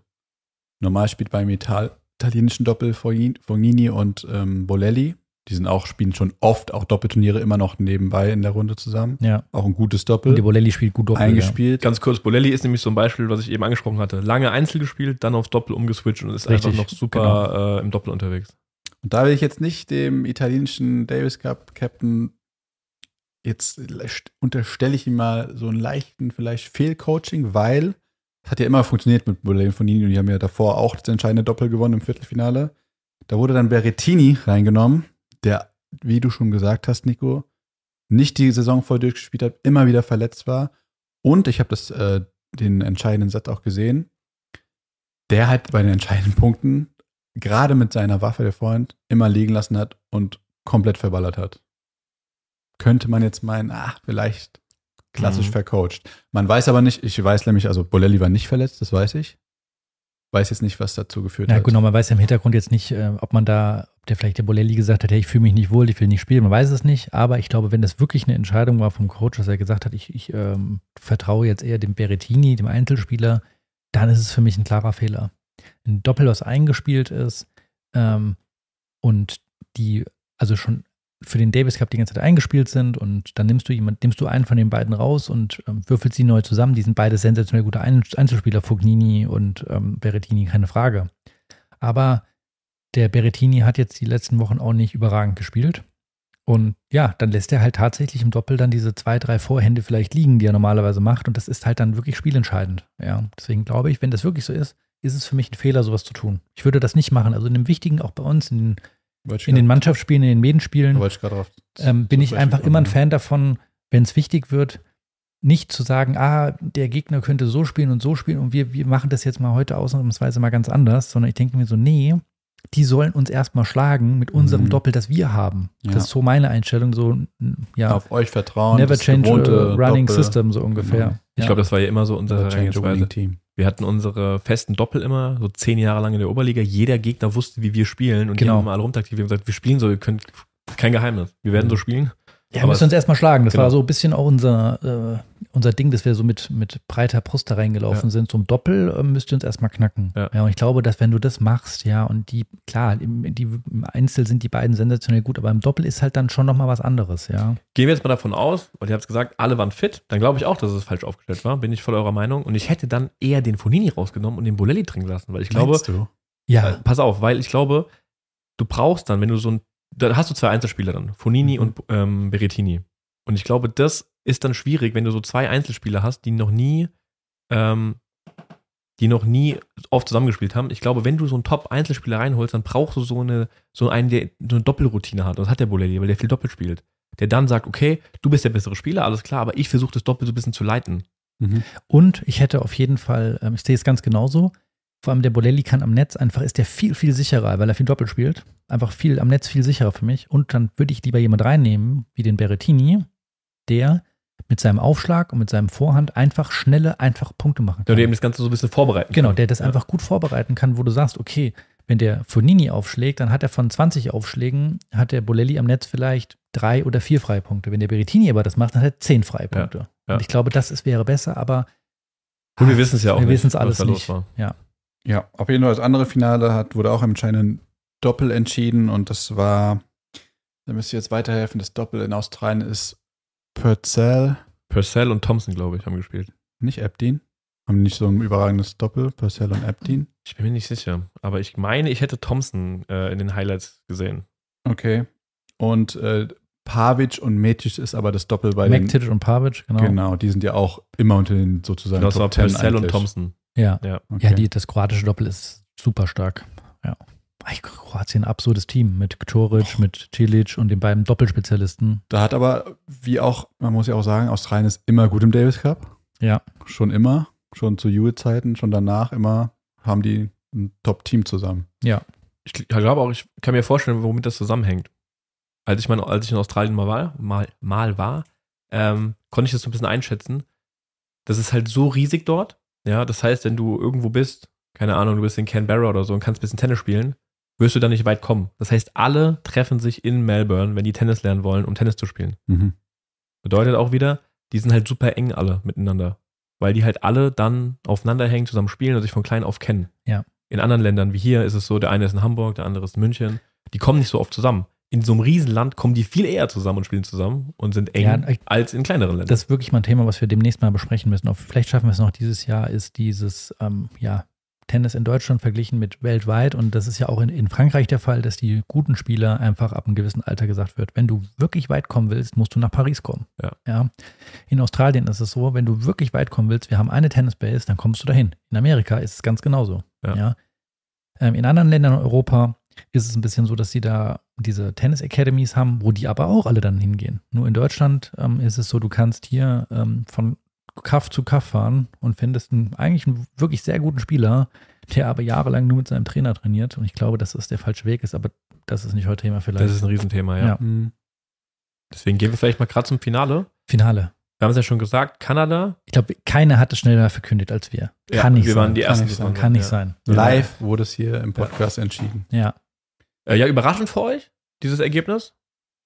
Normal spielt beim Ital italienischen Doppel Fogni- Fognini und ähm, Bolelli. Die sind auch, spielen schon oft auch Doppelturniere immer noch nebenbei in der Runde zusammen. ja. Auch ein gutes Und die Doppel. Bolelli spielt gut Doppel. Ja. eingespielt. ganz kurz, Bolelli ist nämlich so ein Beispiel, was ich eben angesprochen hatte. Lange Einzel gespielt, dann aufs Doppel umgeswitcht und ist Richtig, einfach noch super äh, im Doppel unterwegs. Und da will ich jetzt nicht dem italienischen Davis Cup Captain jetzt unterstelle ich ihm mal so einen leichten vielleicht Fehlcoaching, weil es hat ja immer funktioniert mit Bolin von und die haben ja davor auch das entscheidende Doppel gewonnen im Viertelfinale. Da wurde dann Berrettini reingenommen, der, wie du schon gesagt hast, Nico, nicht die Saison voll durchgespielt hat, immer wieder verletzt war. Und ich habe äh, den entscheidenden Satz auch gesehen. Der halt bei den entscheidenden Punkten gerade mit seiner Waffe, der Freund, immer liegen lassen hat und komplett verballert hat. Könnte man jetzt meinen, ah, vielleicht klassisch Mhm. vercoacht. Man weiß aber nicht, ich weiß nämlich, also Bolelli war nicht verletzt, das weiß ich. Weiß jetzt nicht, was dazu geführt Ja, hat. genau, man weiß ja im Hintergrund jetzt nicht, äh, ob man da, ob der vielleicht der Bolelli gesagt hat, hey, ich fühle mich nicht wohl, ich will nicht spielen, man weiß es nicht. Aber ich glaube, wenn das wirklich eine Entscheidung war vom Coach, dass er gesagt hat, ich, ich ähm, vertraue jetzt eher dem Berrettini, dem Einzelspieler, dann ist es für mich ein klarer Fehler. Ein Doppel, was eingespielt ist ähm, und die also schon für den Davis Cup die ganze Zeit eingespielt sind und dann nimmst du jemand, nimmst du einen von den beiden raus und ähm, würfelst sie neu zusammen. Die sind beide sensationell gute Ein Einzelspieler, Fognini und ähm, Berrettini, keine Frage. Aber der Berrettini hat jetzt die letzten Wochen auch nicht überragend gespielt. Und ja, dann lässt er halt tatsächlich im Doppel dann diese zwei, drei Vorhände vielleicht liegen, die er normalerweise macht. Und das ist halt dann wirklich spielentscheidend. Ja, deswegen glaube ich, wenn das wirklich so ist, ist es für mich ein Fehler, sowas zu tun. Ich würde das nicht machen. Also in dem Wichtigen, auch bei uns, in den, in den Mannschaftsspielen, in den Medenspielen, ähm, bin ich einfach immer ein. Fan davon, wenn es wichtig wird, nicht zu sagen, ah, der Gegner könnte so spielen und so spielen und wir, wir machen das jetzt mal heute ausnahmsweise mal ganz anders, sondern ich denke mir so, nee, die sollen uns erstmal schlagen mit unserem Mhm. Doppel, das wir haben. Ja. Das ist so meine Einstellung, so, ja, Auf euch vertrauen. never change a running Doppel. system, so ungefähr. Genau. Ich Ja. glaube, das war ja immer so unsere Herangehensweise. Wir hatten unsere festen Doppel immer, so zehn Jahre lang in der Oberliga. Jeder Gegner wusste, wie wir spielen und Genau. die haben alle rumtaktiviert und gesagt, wir spielen so, ihr könnt, kein Geheimnis. Wir werden Mhm. so spielen. Ja, wir müssen uns erstmal schlagen. Das genau. war so ein bisschen auch unser, äh, unser Ding, dass wir so mit, mit breiter Brust da reingelaufen Ja. sind. Zum Doppel äh, müsst ihr uns erstmal knacken. Ja. und ich glaube, dass wenn du das machst, ja, und die, klar, im, die, im Einzel sind die beiden sensationell gut, aber im Doppel ist halt dann schon nochmal was anderes, ja. Gehen wir jetzt mal davon aus, weil ihr habt gesagt, alle waren fit, dann glaube ich auch, dass es falsch aufgestellt war. Bin ich voll eurer Meinung. Und ich hätte dann eher den Fonini rausgenommen und den Bolelli drin gelassen, weil ich glaube, du? Ja, Äh, pass auf, weil ich glaube, du brauchst dann, wenn du so ein da hast du zwei Einzelspieler dann, Fonini Mhm. und ähm, Berettini. Und ich glaube, das ist dann schwierig, wenn du so zwei Einzelspieler hast, die noch nie, ähm, die noch nie oft zusammengespielt haben. Ich glaube, wenn du so einen Top-Einzelspieler reinholst, dann brauchst du so eine, so einen, der so eine Doppelroutine hat. Und das hat der Bolelli, weil der viel Doppel spielt. Der dann sagt, okay, du bist der bessere Spieler, alles klar, aber ich versuche das Doppel so ein bisschen zu leiten. Mhm. Und ich hätte auf jeden Fall, ähm, ich sehe es ganz genauso, vor allem der Bolelli kann am Netz einfach, ist der viel, viel sicherer, weil er viel Doppel spielt. Einfach viel am Netz viel sicherer für mich. Und dann würde ich lieber jemand reinnehmen, wie den Berettini, der mit seinem Aufschlag und mit seinem Vorhand einfach schnelle, einfach Punkte machen Der kann. eben das Ganze so ein bisschen vorbereiten Genau, kann. der das Ja. einfach gut vorbereiten kann, wo du sagst, okay, wenn der Fonini aufschlägt, dann hat er von 20 Aufschlägen, hat der Bolelli am Netz vielleicht drei oder vier Freipunkte. Wenn der Berettini aber das macht, dann hat er zehn Freipunkte. ja. Und ich glaube, das ist, wäre besser, aber Und wir wissen es ja auch wir nicht, wissen es alles nicht. los war. Ja. Ja, auf jeden Fall das andere Finale hat, wurde auch im entscheidenden Doppel entschieden und das war, da müsst ihr jetzt weiterhelfen, das Doppel in Australien ist Purcell, Purcell und Thompson, glaube ich, haben gespielt. nicht Abdeen. Haben nicht so ein überragendes Doppel, Purcell und Abdeen. Ich bin mir nicht sicher. Aber ich meine, ich hätte Thompson äh, in den Highlights gesehen. Okay. Und äh, Pavic und Metic ist aber das Doppel bei den. Mektic und Pavic, genau. Genau, die sind ja auch immer unter den sozusagen Das war 10 Purcell und. Thompson. Ja, Ja. Okay. ja die, das kroatische Doppel ist super stark. Ja. Kroatien, absurdes Team mit Toric, mit Cilic und den beiden Doppelspezialisten. Da hat aber, wie auch, man muss ja auch sagen, Australien ist immer gut im Davis Cup. Ja. Schon immer. Schon zu Juve-Zeiten, schon danach immer haben die ein Top-Team zusammen. Ich glaube auch, ich kann mir vorstellen, womit das zusammenhängt. Als ich, mein, als ich in Australien mal war, mal, mal war ähm, konnte ich das so ein bisschen einschätzen. Das ist halt so riesig dort. Ja, das heißt, wenn du irgendwo bist, keine Ahnung, du bist in Canberra oder so und kannst ein bisschen Tennis spielen, wirst du da nicht weit kommen. Das heißt, alle treffen sich in Melbourne, wenn die Tennis lernen wollen, um Tennis zu spielen. Mhm. Bedeutet auch wieder, die sind halt super eng alle miteinander. Weil die halt alle dann aufeinander hängen, zusammen spielen und sich von klein auf kennen. Ja. In anderen Ländern wie hier ist es so, der eine ist in Hamburg, der andere ist in München. Die kommen nicht so oft zusammen. In so einem Riesenland kommen die viel eher zusammen und spielen zusammen und sind eng Ja, ich- als in kleineren Ländern. Das ist wirklich mal ein Thema, was wir demnächst mal besprechen müssen. Vielleicht schaffen wir es noch dieses Jahr, ist dieses, ähm, ja, Tennis in Deutschland verglichen mit weltweit. Und das ist ja auch in, in Frankreich der Fall, dass die guten Spieler einfach ab einem gewissen Alter gesagt wird, wenn du wirklich weit kommen willst, musst du nach Paris kommen. Ja. ja. In Australien ist es so, wenn du wirklich weit kommen willst, wir haben eine Tennisbase, dann kommst du dahin. In Amerika ist es ganz genauso. Ja. Ja. Ähm, in anderen Ländern in Europa ist es ein bisschen so, dass sie da diese Tennis Academies haben, wo die aber auch alle dann hingehen. Nur in Deutschland ähm, ist es so, du kannst hier ähm, von Kaff zu Kaff fahren und findest einen, eigentlich einen wirklich sehr guten Spieler, der aber jahrelang nur mit seinem Trainer trainiert. Und ich glaube, dass das der falsche Weg ist, aber das ist nicht heute Thema vielleicht. Das ist ein Riesenthema, ja. Ja. Mhm. Deswegen gehen wir vielleicht mal gerade zum Finale. Finale. Wir haben es ja schon gesagt, Kanada. Ich glaube, keiner hat es schneller verkündet als wir. Ja, Kann nicht wir sein. waren die Kann Ersten, nicht die sein. Kann nicht ja. sein. Live wurde es hier im Podcast entschieden. Ja. Äh, ja, überraschend für euch, dieses Ergebnis?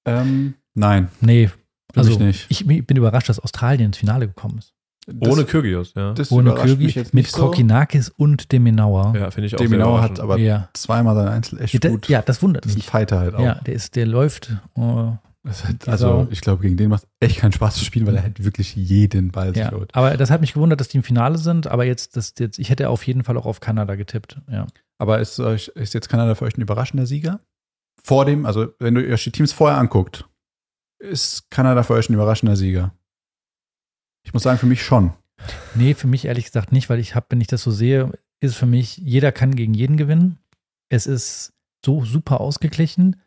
Ähm, nein, Nee. Also, mich nicht. ich bin überrascht, dass Australien ins Finale gekommen ist. Das- Ohne Kyrgios, ja. das Ohne mich jetzt mit so. Kokinakis und Deminauer. Ja, finde ich auch Deminauer hat aber ja. zweimal sein Einzel echt Ja, das, gut. ja, das wundert das ist ein mich. Fighter halt auch. Ja, der ist, der läuft. Oh, hat, also ich glaube, gegen den macht echt keinen Spaß zu spielen, weil er halt wirklich jeden Ball ja. slowt. Aber das hat mich gewundert, dass die im Finale sind. Aber jetzt, das, jetzt, ich hätte auf jeden Fall auch auf Kanada getippt. Ja. Aber ist, euch, ist jetzt Kanada für euch ein überraschender Sieger? Vor dem, also wenn du euch die Teams vorher anguckt, ist Kanada für euch ein überraschender Sieger? Ich muss sagen, für mich schon. Nee, für mich ehrlich gesagt nicht, weil ich habe, wenn ich das so sehe, ist für mich, jeder kann gegen jeden gewinnen. Es ist so super ausgeglichen.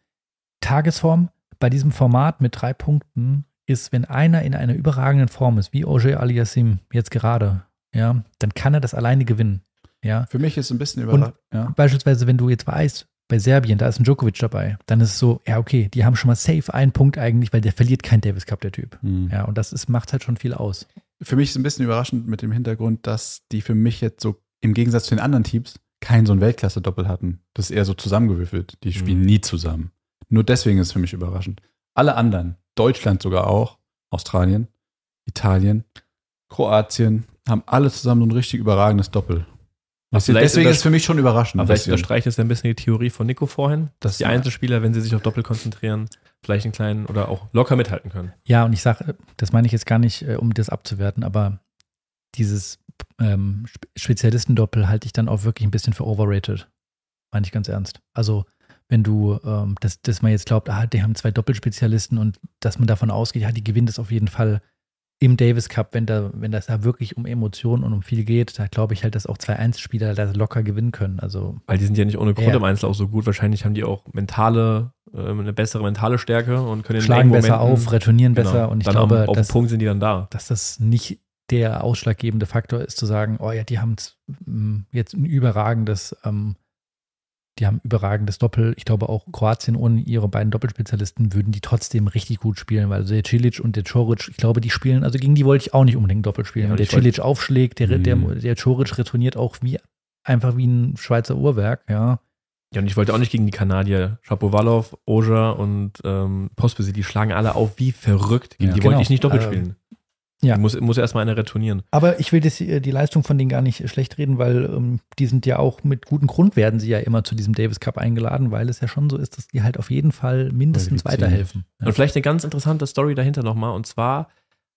Tagesform bei diesem Format mit drei Punkten ist, wenn einer in einer überragenden Form ist, wie Oje Aliassim jetzt gerade, ja, dann kann er das alleine gewinnen. Ja. Für mich ist es ein bisschen überraschend. Ja. Beispielsweise, wenn du jetzt weißt, bei Serbien, da ist ein Djokovic dabei, dann ist es so, ja, okay, die haben schon mal safe einen Punkt eigentlich, weil der verliert kein Davis Cup, der Typ. Hm. Ja, und das ist, macht halt schon viel aus. Für mich ist es ein bisschen überraschend mit dem Hintergrund, dass die für mich jetzt so im Gegensatz zu den anderen Teams kein so ein Weltklasse-Doppel hatten. Das ist eher so zusammengewürfelt. Die spielen Mhm. nie zusammen. Nur deswegen ist es für mich überraschend. Alle anderen, Deutschland sogar auch, Australien, Italien, Kroatien, haben alle zusammen so ein richtig überragendes Doppel. Vielleicht deswegen ist es für mich schon überraschend. Aber vielleicht unterstreicht es ja ein bisschen die Theorie von Nico vorhin, dass Das- die Einzelspieler, wenn sie sich auf Doppel konzentrieren, vielleicht einen kleinen oder auch locker mithalten können. Ja, und ich sage, das meine ich jetzt gar nicht, äh, um das abzuwerten, aber dieses ähm, Spe- Spezialistendoppel halte ich dann auch wirklich ein bisschen für overrated. Meine ich ganz ernst. Also wenn du, ähm, dass, dass man jetzt glaubt, ah, die haben zwei Doppelspezialisten und dass man davon ausgeht, ja, die gewinnt es auf jeden Fall im Davis Cup, wenn da, wenn das da wirklich um Emotionen und um viel geht, da glaube ich halt, dass auch zwei Einzelspieler das locker gewinnen können. Also Weil die sind ja nicht ohne Grund Ja. im Einzel auch so gut. Wahrscheinlich haben die auch mentale, ähm, eine bessere mentale Stärke und können in schlagen besser auf, retournieren Genau. besser und ich glaube, am, auf dass, dem Punkt sind die dann da. dass das nicht der ausschlaggebende Faktor ist, zu sagen, oh ja, die haben jetzt ein überragendes, ähm, die haben überragendes Doppel. Ich glaube auch Kroatien ohne ihre beiden Doppelspezialisten würden die trotzdem richtig gut spielen, weil der Cilic und der Coric, ich glaube, die spielen, also gegen die wollte ich auch nicht unbedingt Doppel spielen. Ja, der Cilic aufschlägt, der, der, Mhm. der Coric retourniert auch wie einfach wie ein Schweizer Uhrwerk, ja. Ja, und ich wollte auch nicht gegen die Kanadier. Shapovalov, Oja und ähm, Pospisil, die schlagen alle auf wie verrückt. Gegen Ja, die genau. wollte ich nicht doppelt Ähm, spielen. Ja. Die Muss, muss erstmal einer retournieren. Aber ich will das, äh, die Leistung von denen gar nicht schlecht reden, weil ähm, die sind ja auch mit gutem Grund werden sie ja immer zu diesem Davis Cup eingeladen, weil es ja schon so ist, dass die halt auf jeden Fall mindestens weiterhelfen. Ja. Und vielleicht eine ganz interessante Story dahinter nochmal. Und zwar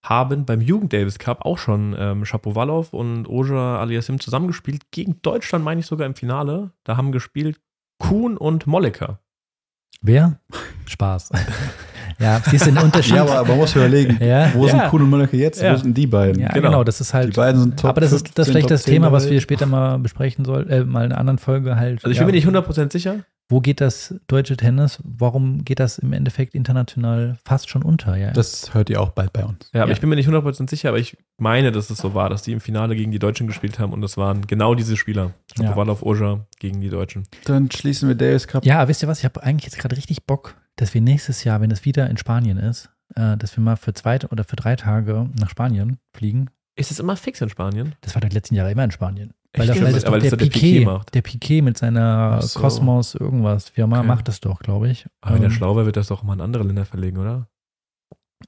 haben beim Jugend-Davis Cup auch schon ähm, Shapovalov und Oja Aliasim zusammengespielt. Gegen Deutschland, meine ich sogar im Finale. Da haben gespielt Kuhn und Molleker. Wer? Spaß. ja, siehst du den Unterschied? Ja, aber man muss überlegen, Ja. wo Ja. sind Kuhn und Mölleke jetzt? Ja. Wo sind die beiden? ja, genau. genau. das ist Die halt. beiden sind top aber das ist das 15, vielleicht das 10 Thema, was wir später mal besprechen sollen, äh, mal in einer anderen Folge halt. Also ich ja, bin mir nicht 100% sicher. Wo geht das deutsche Tennis? Warum geht das im Endeffekt international fast schon unter? Ja, Das hört ihr auch bald bei uns. Ja, aber Ja. ich bin mir nicht 100% sicher, aber ich meine, dass es so war, dass die im Finale gegen die Deutschen gespielt haben und das waren genau diese Spieler. Ja. Shapovalov, Oja gegen die Deutschen. Dann schließen wir Davis Cup. Ja, wisst ihr was? Ich habe eigentlich jetzt gerade richtig Bock, dass wir nächstes Jahr, wenn es wieder in Spanien ist, äh, dass wir mal für zwei oder für drei Tage nach Spanien fliegen. Ist es immer fix in Spanien? Das war die letzten Jahre immer in Spanien. Weil, das, weil das das der, Piquet, macht. der Piquet mit seiner so. Cosmos irgendwas Firma Okay. macht das doch, glaube ich. Aber wenn der Ähm, schlau wäre, wird das doch mal in andere Länder verlegen, oder?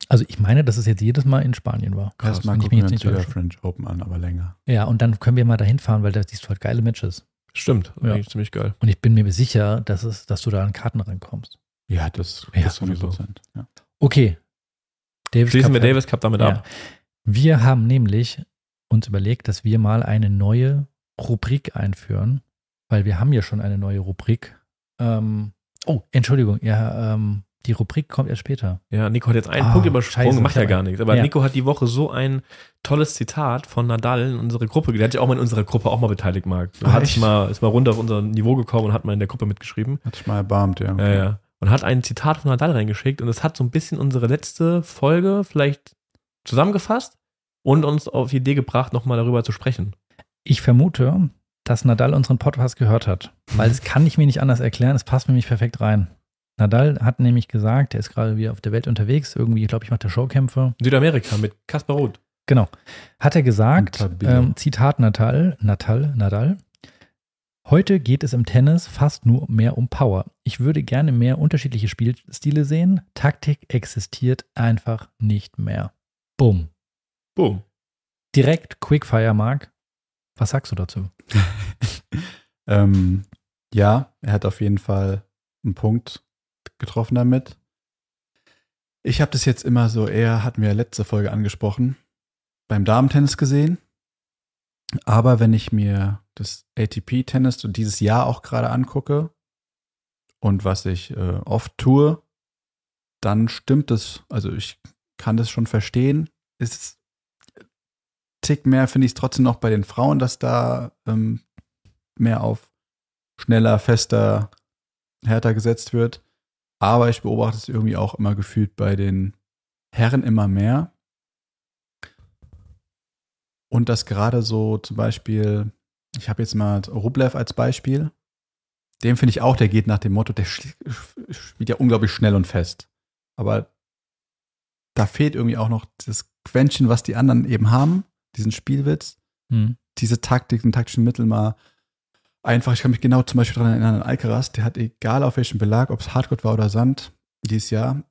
also ich meine, dass es jetzt jedes Mal in Spanien war. Erstmal wenn ich gucken mich wir jetzt uns nicht wieder. French Open an, aber länger. Ja, und dann können wir mal dahin fahren, weil da siehst du halt geile Matches. Stimmt, Ja. eigentlich ziemlich geil. Und ich bin mir sicher, dass, es, dass du da an Karten rankommst. Ja, das, Ja, das 100 sowieso. Prozent. Ja. Okay. Davis Schließen wir Cup- Davis Cup damit Ja. ab. Wir haben nämlich uns überlegt, dass wir mal eine neue Rubrik einführen, weil wir haben ja schon eine neue Rubrik. Ähm, oh, Entschuldigung, ja, ähm, die Rubrik kommt erst später. Ja, Nico hat jetzt einen Ah, Punkt übersprungen, scheiße, macht ja gar nichts. Aber Ja. Nico hat die Woche so ein tolles Zitat von Nadal in unsere Gruppe. Der hat sich auch mal in unserer Gruppe auch mal beteiligt, Marc. Ah, Hat sich mal, ist mal runter auf unser Niveau gekommen und hat mal in der Gruppe mitgeschrieben. Hat sich mal erbarmt, ja. Ja, ja. Und hat ein Zitat von Nadal reingeschickt und es hat so ein bisschen unsere letzte Folge vielleicht zusammengefasst und uns auf die Idee gebracht, nochmal darüber zu sprechen. Ich vermute, dass Nadal unseren Podcast gehört hat, weil das kann ich mir nicht anders erklären. Es passt nämlich perfekt rein. Nadal hat nämlich gesagt, er ist gerade wieder auf der Welt unterwegs. Irgendwie, glaube ich, macht er Showkämpfe. Südamerika mit Kaspar Roth. Genau. Hat er gesagt, ähm, Zitat Natal, Natal, Nadal. Heute geht es im Tennis fast nur mehr um Power. Ich würde gerne mehr unterschiedliche Spielstile sehen. Taktik existiert einfach nicht mehr. Bumm. Boom. Direkt Quickfire, Mark. Was sagst du dazu? ähm, ja, er hat auf jeden Fall einen Punkt getroffen damit. Ich habe das jetzt immer so eher, hatten wir ja letzte Folge angesprochen, beim Damentennis gesehen. Aber wenn ich mir das ATP-Tennis dieses Jahr auch gerade angucke und was ich äh, oft tue, dann stimmt es. Also ich kann das schon verstehen. Ist Tick mehr finde ich es trotzdem noch bei den Frauen, dass da ähm, mehr auf schneller, fester, härter gesetzt wird. Aber ich beobachte es irgendwie auch immer gefühlt bei den Herren immer mehr. Und das gerade so zum Beispiel, ich habe jetzt mal Rublev als Beispiel. Dem finde ich auch, der geht nach dem Motto, der spielt ja unglaublich schnell und fest. Aber da fehlt irgendwie auch noch das Quäntchen, was die anderen eben haben, diesen Spielwitz Hm. diese Taktik, den taktischen Mittel mal einfach, ich kann mich genau zum Beispiel daran erinnern, an Alcaraz, der hat egal auf welchem Belag, ob es Hardcourt war oder Sand, dieses Jahr,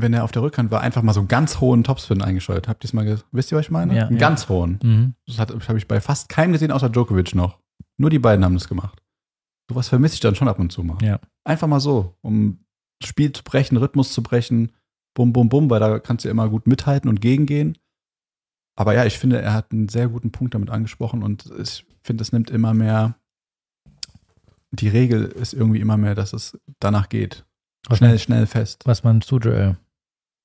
wenn er auf der Rückhand war, einfach mal so einen ganz hohen Topspin eingesteuert. Habt ihr es mal, ge- wisst ihr, was ich meine? Ja, einen ja. ganz hohen. Mhm. Das habe ich bei fast keinem gesehen, außer Djokovic noch. Nur die beiden haben das gemacht. Sowas vermisse ich dann schon ab und zu mal. Ja. Einfach mal so, um Spiel zu brechen, Rhythmus zu brechen, bum, bum, bum, weil da kannst du ja immer gut mithalten und gegengehen. Aber ja, ich finde, er hat einen sehr guten Punkt damit angesprochen und ich finde, es nimmt immer mehr die Regel ist irgendwie immer mehr, dass es danach geht. Schnell, schnell fest. Was meinst du, Joel?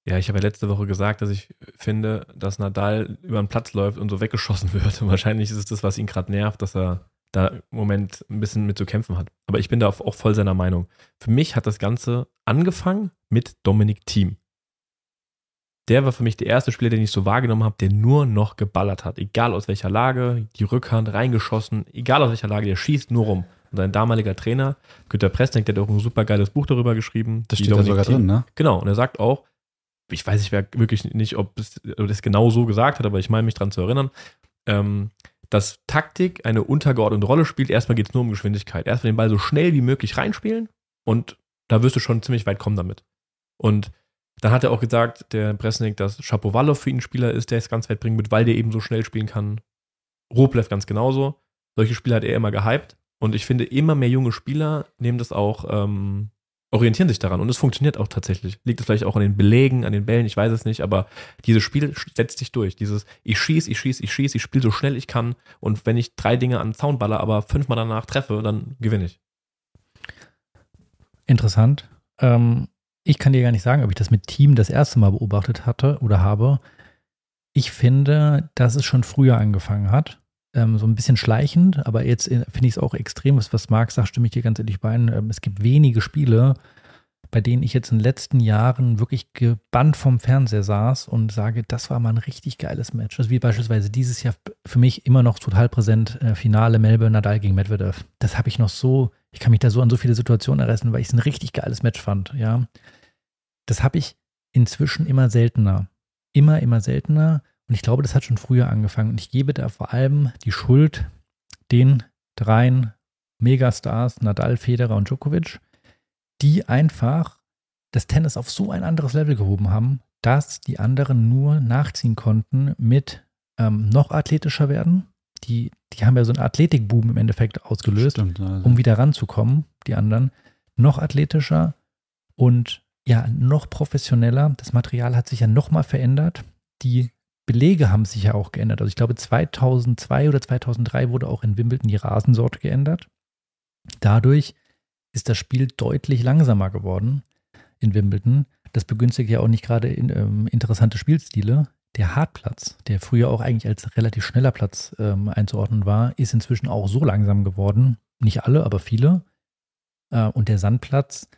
Ja, ich habe ja letzte Woche gesagt, dass ich finde, dass Nadal über den Platz läuft und so weggeschossen wird. Und wahrscheinlich ist es das, was ihn gerade nervt, dass er da im Moment ein bisschen mit zu kämpfen hat. Aber ich bin da auch voll seiner Meinung. Für mich hat das Ganze angefangen mit Dominik Thiem. Der war für mich der erste Spieler, den ich so wahrgenommen habe, der nur noch geballert hat. Egal aus welcher Lage, die Rückhand reingeschossen, egal aus welcher Lage, der schießt nur rum. Und sein damaliger Trainer, Günter Pressneck, der hat auch ein super geiles Buch darüber geschrieben. Das steht da sogar Thiem- drin, ne? Genau, und er sagt auch, ich weiß ich wirklich nicht, ob es das genau so gesagt hat, aber ich meine mich dran zu erinnern, ähm, dass Taktik eine untergeordnete Rolle spielt. Erstmal geht es nur um Geschwindigkeit. Erstmal den Ball so schnell wie möglich reinspielen und da wirst du schon ziemlich weit kommen damit. Und dann hat er auch gesagt, der Bresnik, dass Shapovalov für ihn ein Spieler ist, der es ganz weit bringen wird, weil der eben so schnell spielen kann. Roblev ganz genauso. Solche Spieler hat er immer gehypt. Und ich finde, immer mehr junge Spieler nehmen das auch, ähm, orientieren sich daran. Und es funktioniert auch tatsächlich. Liegt es vielleicht auch an den Belägen, an den Bällen, ich weiß es nicht, aber dieses Spiel setzt sich durch. Dieses, ich schieß, ich schieß, ich schieß, ich spiele so schnell ich kann. Und wenn ich drei Dinge an den Zaun baller, aber fünfmal danach treffe, dann gewinne ich. Interessant. Ähm, ich kann dir gar nicht sagen, ob ich das mit Team das erste Mal beobachtet hatte oder habe. Ich finde, dass es schon früher angefangen hat. Ähm, so ein bisschen schleichend, aber jetzt äh, finde ich es auch extrem, was, was Marc sagt, stimme ich dir ganz ehrlich bei. Ähm, es gibt wenige Spiele, bei denen ich jetzt in den letzten Jahren wirklich gebannt vom Fernseher saß und sage, das war mal ein richtig geiles Match. Also wie beispielsweise dieses Jahr für mich immer noch total präsent, äh, Finale Melbourne Nadal gegen Medvedev. Das habe ich noch so, ich kann mich da so an so viele Situationen erinnern, weil ich es ein richtig geiles Match fand, ja. Das habe ich inzwischen immer seltener. Immer, immer seltener. Und ich glaube, das hat schon früher angefangen. Und ich gebe da vor allem die Schuld den dreien Megastars, Nadal, Federer und Djokovic, die einfach das Tennis auf so ein anderes Level gehoben haben, dass die anderen nur nachziehen konnten mit ähm, noch athletischer werden. Die, die haben ja so einen Athletikboom im Endeffekt ausgelöst Stimmt, also. um wieder ranzukommen, die anderen, noch athletischer und ja, noch professioneller. Das Material hat sich ja nochmal verändert. Die Belege haben sich ja auch geändert. Also ich glaube 2002 oder 2003 wurde auch in Wimbledon die Rasensorte geändert. Dadurch ist das Spiel deutlich langsamer geworden in Wimbledon. Das begünstigt ja auch nicht gerade in, ähm, interessante Spielstile. Der Hartplatz, der früher auch eigentlich als relativ schneller Platz ähm, einzuordnen war, ist inzwischen auch so langsam geworden. Nicht alle, aber viele. Äh, und der Sandplatz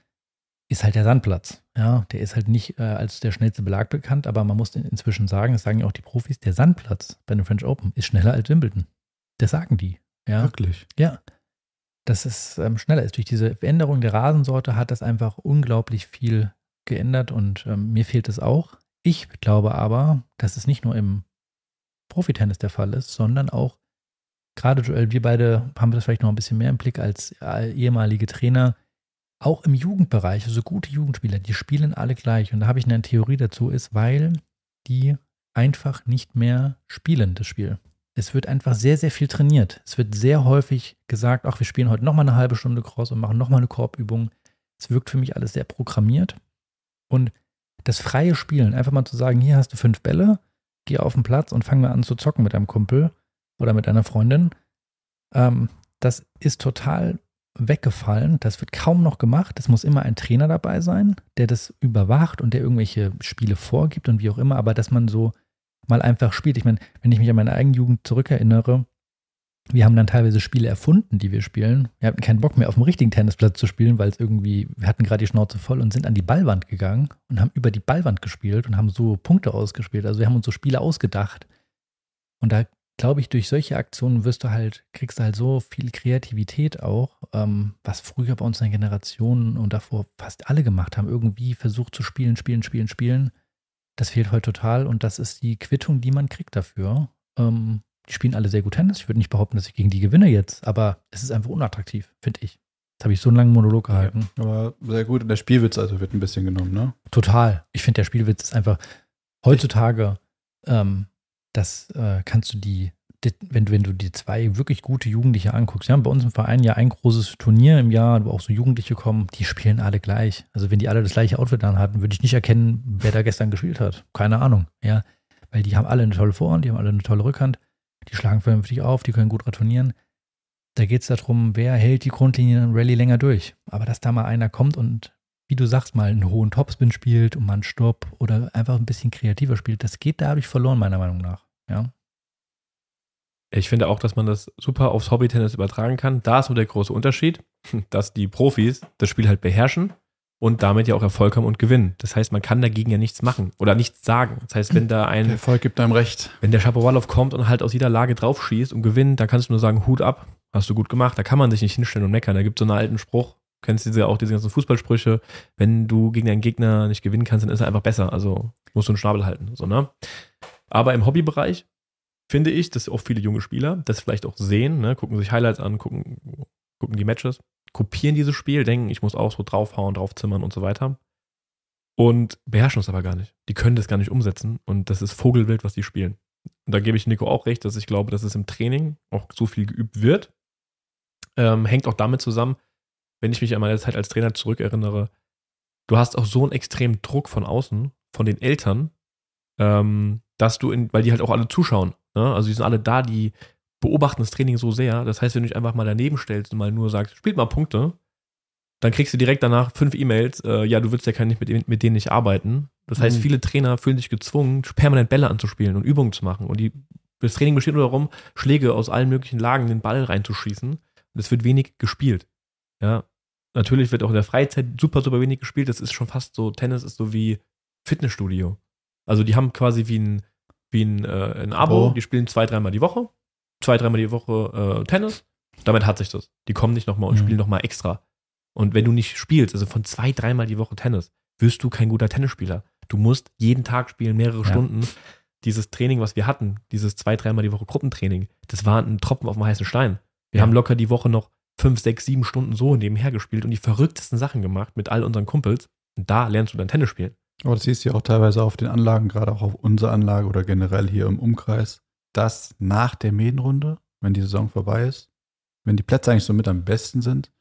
ist halt der Sandplatz. Ja, der ist halt nicht äh, als der schnellste Belag bekannt, aber man muss in, inzwischen sagen, das sagen ja auch die Profis, der Sandplatz bei den French Open ist schneller als Wimbledon. Das sagen die. Ja, Wirklich. ja. Dass es ähm, schneller ist. Durch diese Veränderung der Rasensorte hat das einfach unglaublich viel geändert und ähm, mir fehlt es auch. Ich glaube aber, dass es nicht nur im Profitennis der Fall ist, sondern auch gerade Joel, wir beide haben das vielleicht noch ein bisschen mehr im Blick als äh, ehemalige Trainer, auch im Jugendbereich, also gute Jugendspieler, die spielen alle gleich. Und da habe ich eine Theorie dazu, ist, weil die einfach nicht mehr spielen, das Spiel. Es wird einfach sehr, sehr viel trainiert. Es wird sehr häufig gesagt, ach, wir spielen heute nochmal eine halbe Stunde Cross und machen nochmal eine Korbübung. Es wirkt für mich alles sehr programmiert. Und das freie Spielen, einfach mal zu sagen, hier hast du fünf Bälle, geh auf den Platz und fang mal an zu zocken mit deinem Kumpel oder mit einer Freundin, ähm, das ist total weggefallen. Das wird kaum noch gemacht. Es muss immer ein Trainer dabei sein, der das überwacht und der irgendwelche Spiele vorgibt und wie auch immer, aber dass man so mal einfach spielt. Ich meine, wenn ich mich an meine eigene Jugend zurückerinnere, wir haben dann teilweise Spiele erfunden, die wir spielen. Wir hatten keinen Bock mehr auf dem richtigen Tennisplatz zu spielen, weil es irgendwie, wir hatten gerade die Schnauze voll und sind an die Ballwand gegangen und haben über die Ballwand gespielt und haben so Punkte ausgespielt. Also wir haben uns so Spiele ausgedacht. Und da glaube ich, durch solche Aktionen wirst du halt, kriegst du halt so viel Kreativität auch, ähm, was früher bei uns in der Generation und davor fast alle gemacht haben, irgendwie versucht zu spielen, spielen, spielen, spielen. Das fehlt heute total und das ist die Quittung, die man kriegt dafür. Ähm, die spielen alle sehr gut Tennis. Ich würde nicht behaupten, dass ich gegen die gewinne jetzt, aber es ist einfach unattraktiv, finde ich. Jetzt habe ich so einen langen Monolog gehalten. Aber sehr gut. Und der Spielwitz also wird ein bisschen genommen, ne? Total. Ich finde, der Spielwitz ist einfach heutzutage, ähm, das äh, kannst du die, die, wenn, du- wenn du die zwei wirklich gute Jugendliche anguckst. Wir haben bei uns im Verein ja ein großes Turnier im Jahr, wo auch so Jugendliche kommen, die spielen alle gleich. Also wenn die alle das gleiche Outfit anhatten, würde ich nicht erkennen, wer da gestern gespielt hat. Keine Ahnung, ja. Weil die haben alle eine tolle Vorhand, die haben alle eine tolle Rückhand, die schlagen vernünftig auf, die können gut retournieren. da geht es darum, wer hält die Grundlinien Rallye länger durch. Aber dass da mal einer kommt und, wie du sagst, mal einen hohen Topspin spielt und mal einen Stopp oder einfach ein bisschen kreativer spielt, das geht dadurch verloren, meiner Meinung nach. Ja. Ich finde auch, dass man das super aufs Hobby-Tennis übertragen kann. Da ist nur der große Unterschied, dass die Profis das Spiel halt beherrschen und damit ja auch Erfolg haben und gewinnen. Das heißt, man kann dagegen ja nichts machen oder nichts sagen. Das heißt, wenn da ein. Der Erfolg gibt einem recht. Wenn der Shapovalov kommt und halt aus jeder Lage draufschießt und gewinnt, dann kannst du nur sagen, Hut ab, hast du gut gemacht. Da kann man sich nicht hinstellen und meckern. Da gibt es so einen alten Spruch, kennst du diese, auch diese ganzen Fußballsprüche, wenn du gegen deinen Gegner nicht gewinnen kannst, dann ist er einfach besser. Also musst du einen Schnabel halten. So, ne? Aber im Hobbybereich finde ich, dass auch viele junge Spieler das vielleicht auch sehen, ne? gucken sich Highlights an, gucken, gucken die Matches, kopieren dieses Spiel, denken, ich muss auch so draufhauen, draufzimmern und so weiter. Und beherrschen es aber gar nicht. Die können das gar nicht umsetzen und das ist Vogelwild, was die spielen. Und da gebe ich Nico auch recht, dass ich glaube, dass es im Training auch so viel geübt wird. Ähm, hängt auch damit zusammen, wenn ich mich an meine Zeit als Trainer zurückerinnere, du hast auch so einen extremen Druck von außen, von den Eltern, ähm, dass du in, weil die halt auch alle zuschauen. Ne? Also die sind alle da, die beobachten das Training so sehr. Das heißt, wenn du dich einfach mal daneben stellst und mal nur sagst, spielt mal Punkte, dann kriegst du direkt danach fünf E-Mails, äh, ja, du willst ja gar nicht mit, mit denen nicht arbeiten. Das heißt, mhm. viele Trainer fühlen sich gezwungen, permanent Bälle anzuspielen und Übungen zu machen. Und die, das Training besteht nur darum, Schläge aus allen möglichen Lagen in den Ball reinzuschießen. Und es wird wenig gespielt. Ja, natürlich wird auch in der Freizeit super, super wenig gespielt. Das ist schon fast so, Tennis ist so wie Fitnessstudio. Also die haben quasi wie ein, wie ein, äh, ein Abo, oh. die spielen zwei, dreimal die Woche, zwei, dreimal die Woche äh, Tennis. Damit hat sich das. Die kommen nicht nochmal und mhm. spielen nochmal extra. Und wenn du nicht spielst, also von zwei, dreimal die Woche Tennis, wirst du kein guter Tennisspieler. Du musst jeden Tag spielen, mehrere ja. Stunden. Dieses Training, was wir hatten, dieses zwei, dreimal die Woche Gruppentraining, das war ein Tropfen auf dem heißen Stein. Wir ja. haben locker die Woche noch fünf, sechs, sieben Stunden so nebenher gespielt und die verrücktesten Sachen gemacht mit all unseren Kumpels. Und da lernst du dann Tennis spielen. Aber das siehst du ja auch teilweise auf den Anlagen, gerade auch auf unserer Anlage oder generell hier im Umkreis, dass nach der Medienrunde, wenn die Saison vorbei ist, wenn die Plätze eigentlich so mit am besten sind,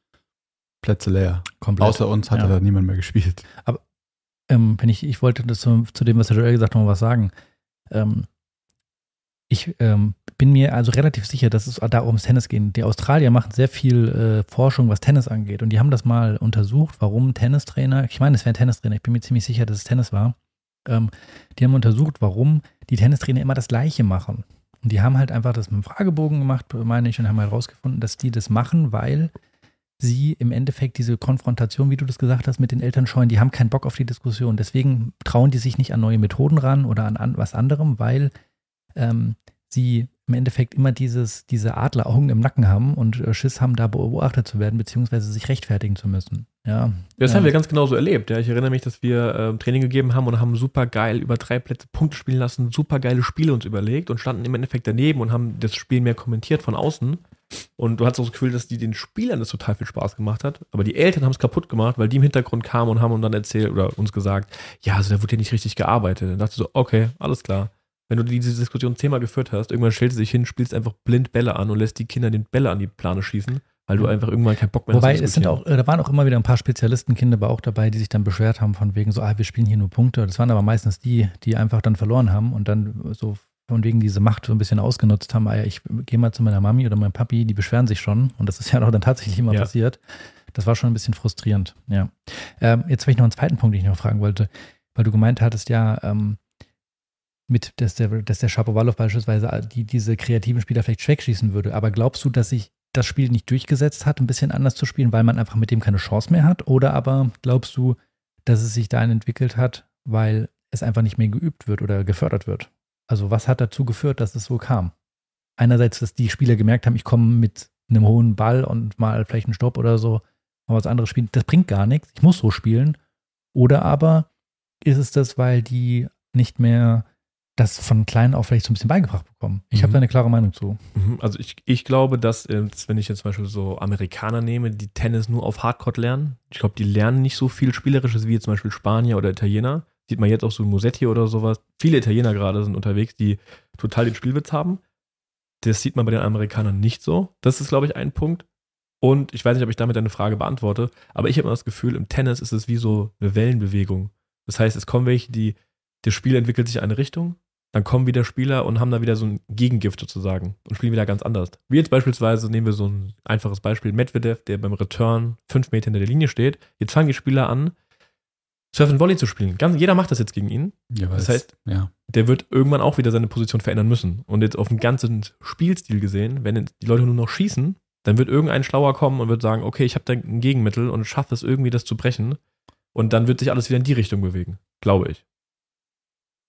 Plätze leer. Komplett. Außer uns hat ja. da niemand mehr gespielt. Aber ähm, wenn ich, ich wollte das zu, zu dem, was der Joel gesagt hat, noch was sagen. Ähm, ich ähm, bin mir also relativ sicher, dass es da ums Tennis geht. Die Australier machen sehr viel äh, Forschung, was Tennis angeht. Und die haben das mal untersucht, warum Tennistrainer, ich meine, es wäre ein Tennistrainer, ich bin mir ziemlich sicher, dass es Tennis war. Ähm, die haben untersucht, warum die Tennistrainer immer das Gleiche machen. Und die haben halt einfach das mit einem Fragebogen gemacht, meine ich, und haben herausgefunden, dass die das machen, weil sie im Endeffekt diese Konfrontation, wie du das gesagt hast, mit den Eltern scheuen, die haben keinen Bock auf die Diskussion. Deswegen trauen die sich nicht an neue Methoden ran oder an, an was anderem, weil ähm, sie im Endeffekt immer dieses, diese Adleraugen im Nacken haben und äh, Schiss haben, da beobachtet zu werden, beziehungsweise sich rechtfertigen zu müssen. Ja, das ja. haben wir ganz genauso erlebt. Ja. Ich erinnere mich, dass wir äh, Training gegeben haben und haben super geil über drei Plätze Punkte spielen lassen, super geile Spiele uns überlegt und standen im Endeffekt daneben und haben das Spiel mehr kommentiert von außen. Und du hattest auch das Gefühl, dass die den Spielern das total viel Spaß gemacht hat. Aber die Eltern haben es kaputt gemacht, weil die im Hintergrund kamen und haben uns dann erzählt oder uns gesagt, ja, also da wurde ja nicht richtig gearbeitet. Dann dachte ich so, okay, alles klar. Wenn du diese Diskussion zehnmal geführt hast, irgendwann stellst du dich hin, spielst einfach blind Bälle an und lässt die Kinder den Bälle an die Plane schießen, weil du einfach irgendwann keinen Bock mehr Wobei, hast. Wobei, es sind auch, äh, da waren auch immer wieder ein paar Spezialistenkinder aber auch dabei, die sich dann beschwert haben von wegen so, ah, wir spielen hier nur Punkte. Das waren aber meistens die, die einfach dann verloren haben und dann so von wegen diese Macht so ein bisschen ausgenutzt haben, ah ja, ich gehe mal zu meiner Mami oder meinem Papi, die beschweren sich schon und das ist ja auch dann tatsächlich immer ja. passiert. Das war schon ein bisschen frustrierend, ja. Ähm, jetzt habe ich noch einen zweiten Punkt, den ich noch fragen wollte, weil du gemeint hattest, ja, ähm, mit, dass der, dass der Shapovalov beispielsweise die, diese kreativen Spieler vielleicht wegschießen würde. Aber glaubst du, dass sich das Spiel nicht durchgesetzt hat, ein bisschen anders zu spielen, weil man einfach mit dem keine Chance mehr hat? Oder aber glaubst du, dass es sich dahin entwickelt hat, weil es einfach nicht mehr geübt wird oder gefördert wird? Also was hat dazu geführt, dass es so kam? Einerseits, dass die Spieler gemerkt haben, ich komme mit einem hohen Ball und mal vielleicht einen Stopp oder so, mal was anderes spielen, das bringt gar nichts, ich muss so spielen. Oder aber ist es das, weil die nicht mehr das von klein auf vielleicht so ein bisschen beigebracht bekommen. Ich mhm. habe da eine klare Meinung zu. Mhm. Also ich, ich glaube, dass, wenn ich jetzt zum Beispiel so Amerikaner nehme, die Tennis nur auf Hardcore lernen, ich glaube, die lernen nicht so viel Spielerisches wie jetzt zum Beispiel Spanier oder Italiener. Sieht man jetzt auch so Musetti oder sowas. Viele Italiener gerade sind unterwegs, die total den Spielwitz haben. Das sieht man bei den Amerikanern nicht so. Das ist, glaube ich, ein Punkt. Und ich weiß nicht, ob ich damit eine Frage beantworte, aber ich habe immer das Gefühl, im Tennis ist es wie so eine Wellenbewegung. Das heißt, es kommen welche, die, das Spiel entwickelt sich in eine Richtung, dann kommen wieder Spieler und haben da wieder so ein Gegengift sozusagen und spielen wieder ganz anders. Wie jetzt beispielsweise, nehmen wir so ein einfaches Beispiel, Medvedev, der beim Return fünf Meter hinter der Linie steht. Jetzt fangen die Spieler an, Surf and Volley zu spielen. Ganz, jeder macht das jetzt gegen ihn. Ja, Das heißt, ja. der wird irgendwann auch wieder seine Position verändern müssen. Und jetzt auf den ganzen Spielstil gesehen, wenn die Leute nur noch schießen, dann wird irgendein Schlauer kommen und wird sagen, okay, ich habe da ein Gegenmittel und schaffe es irgendwie, das zu brechen. Und dann wird sich alles wieder in die Richtung bewegen, glaube ich.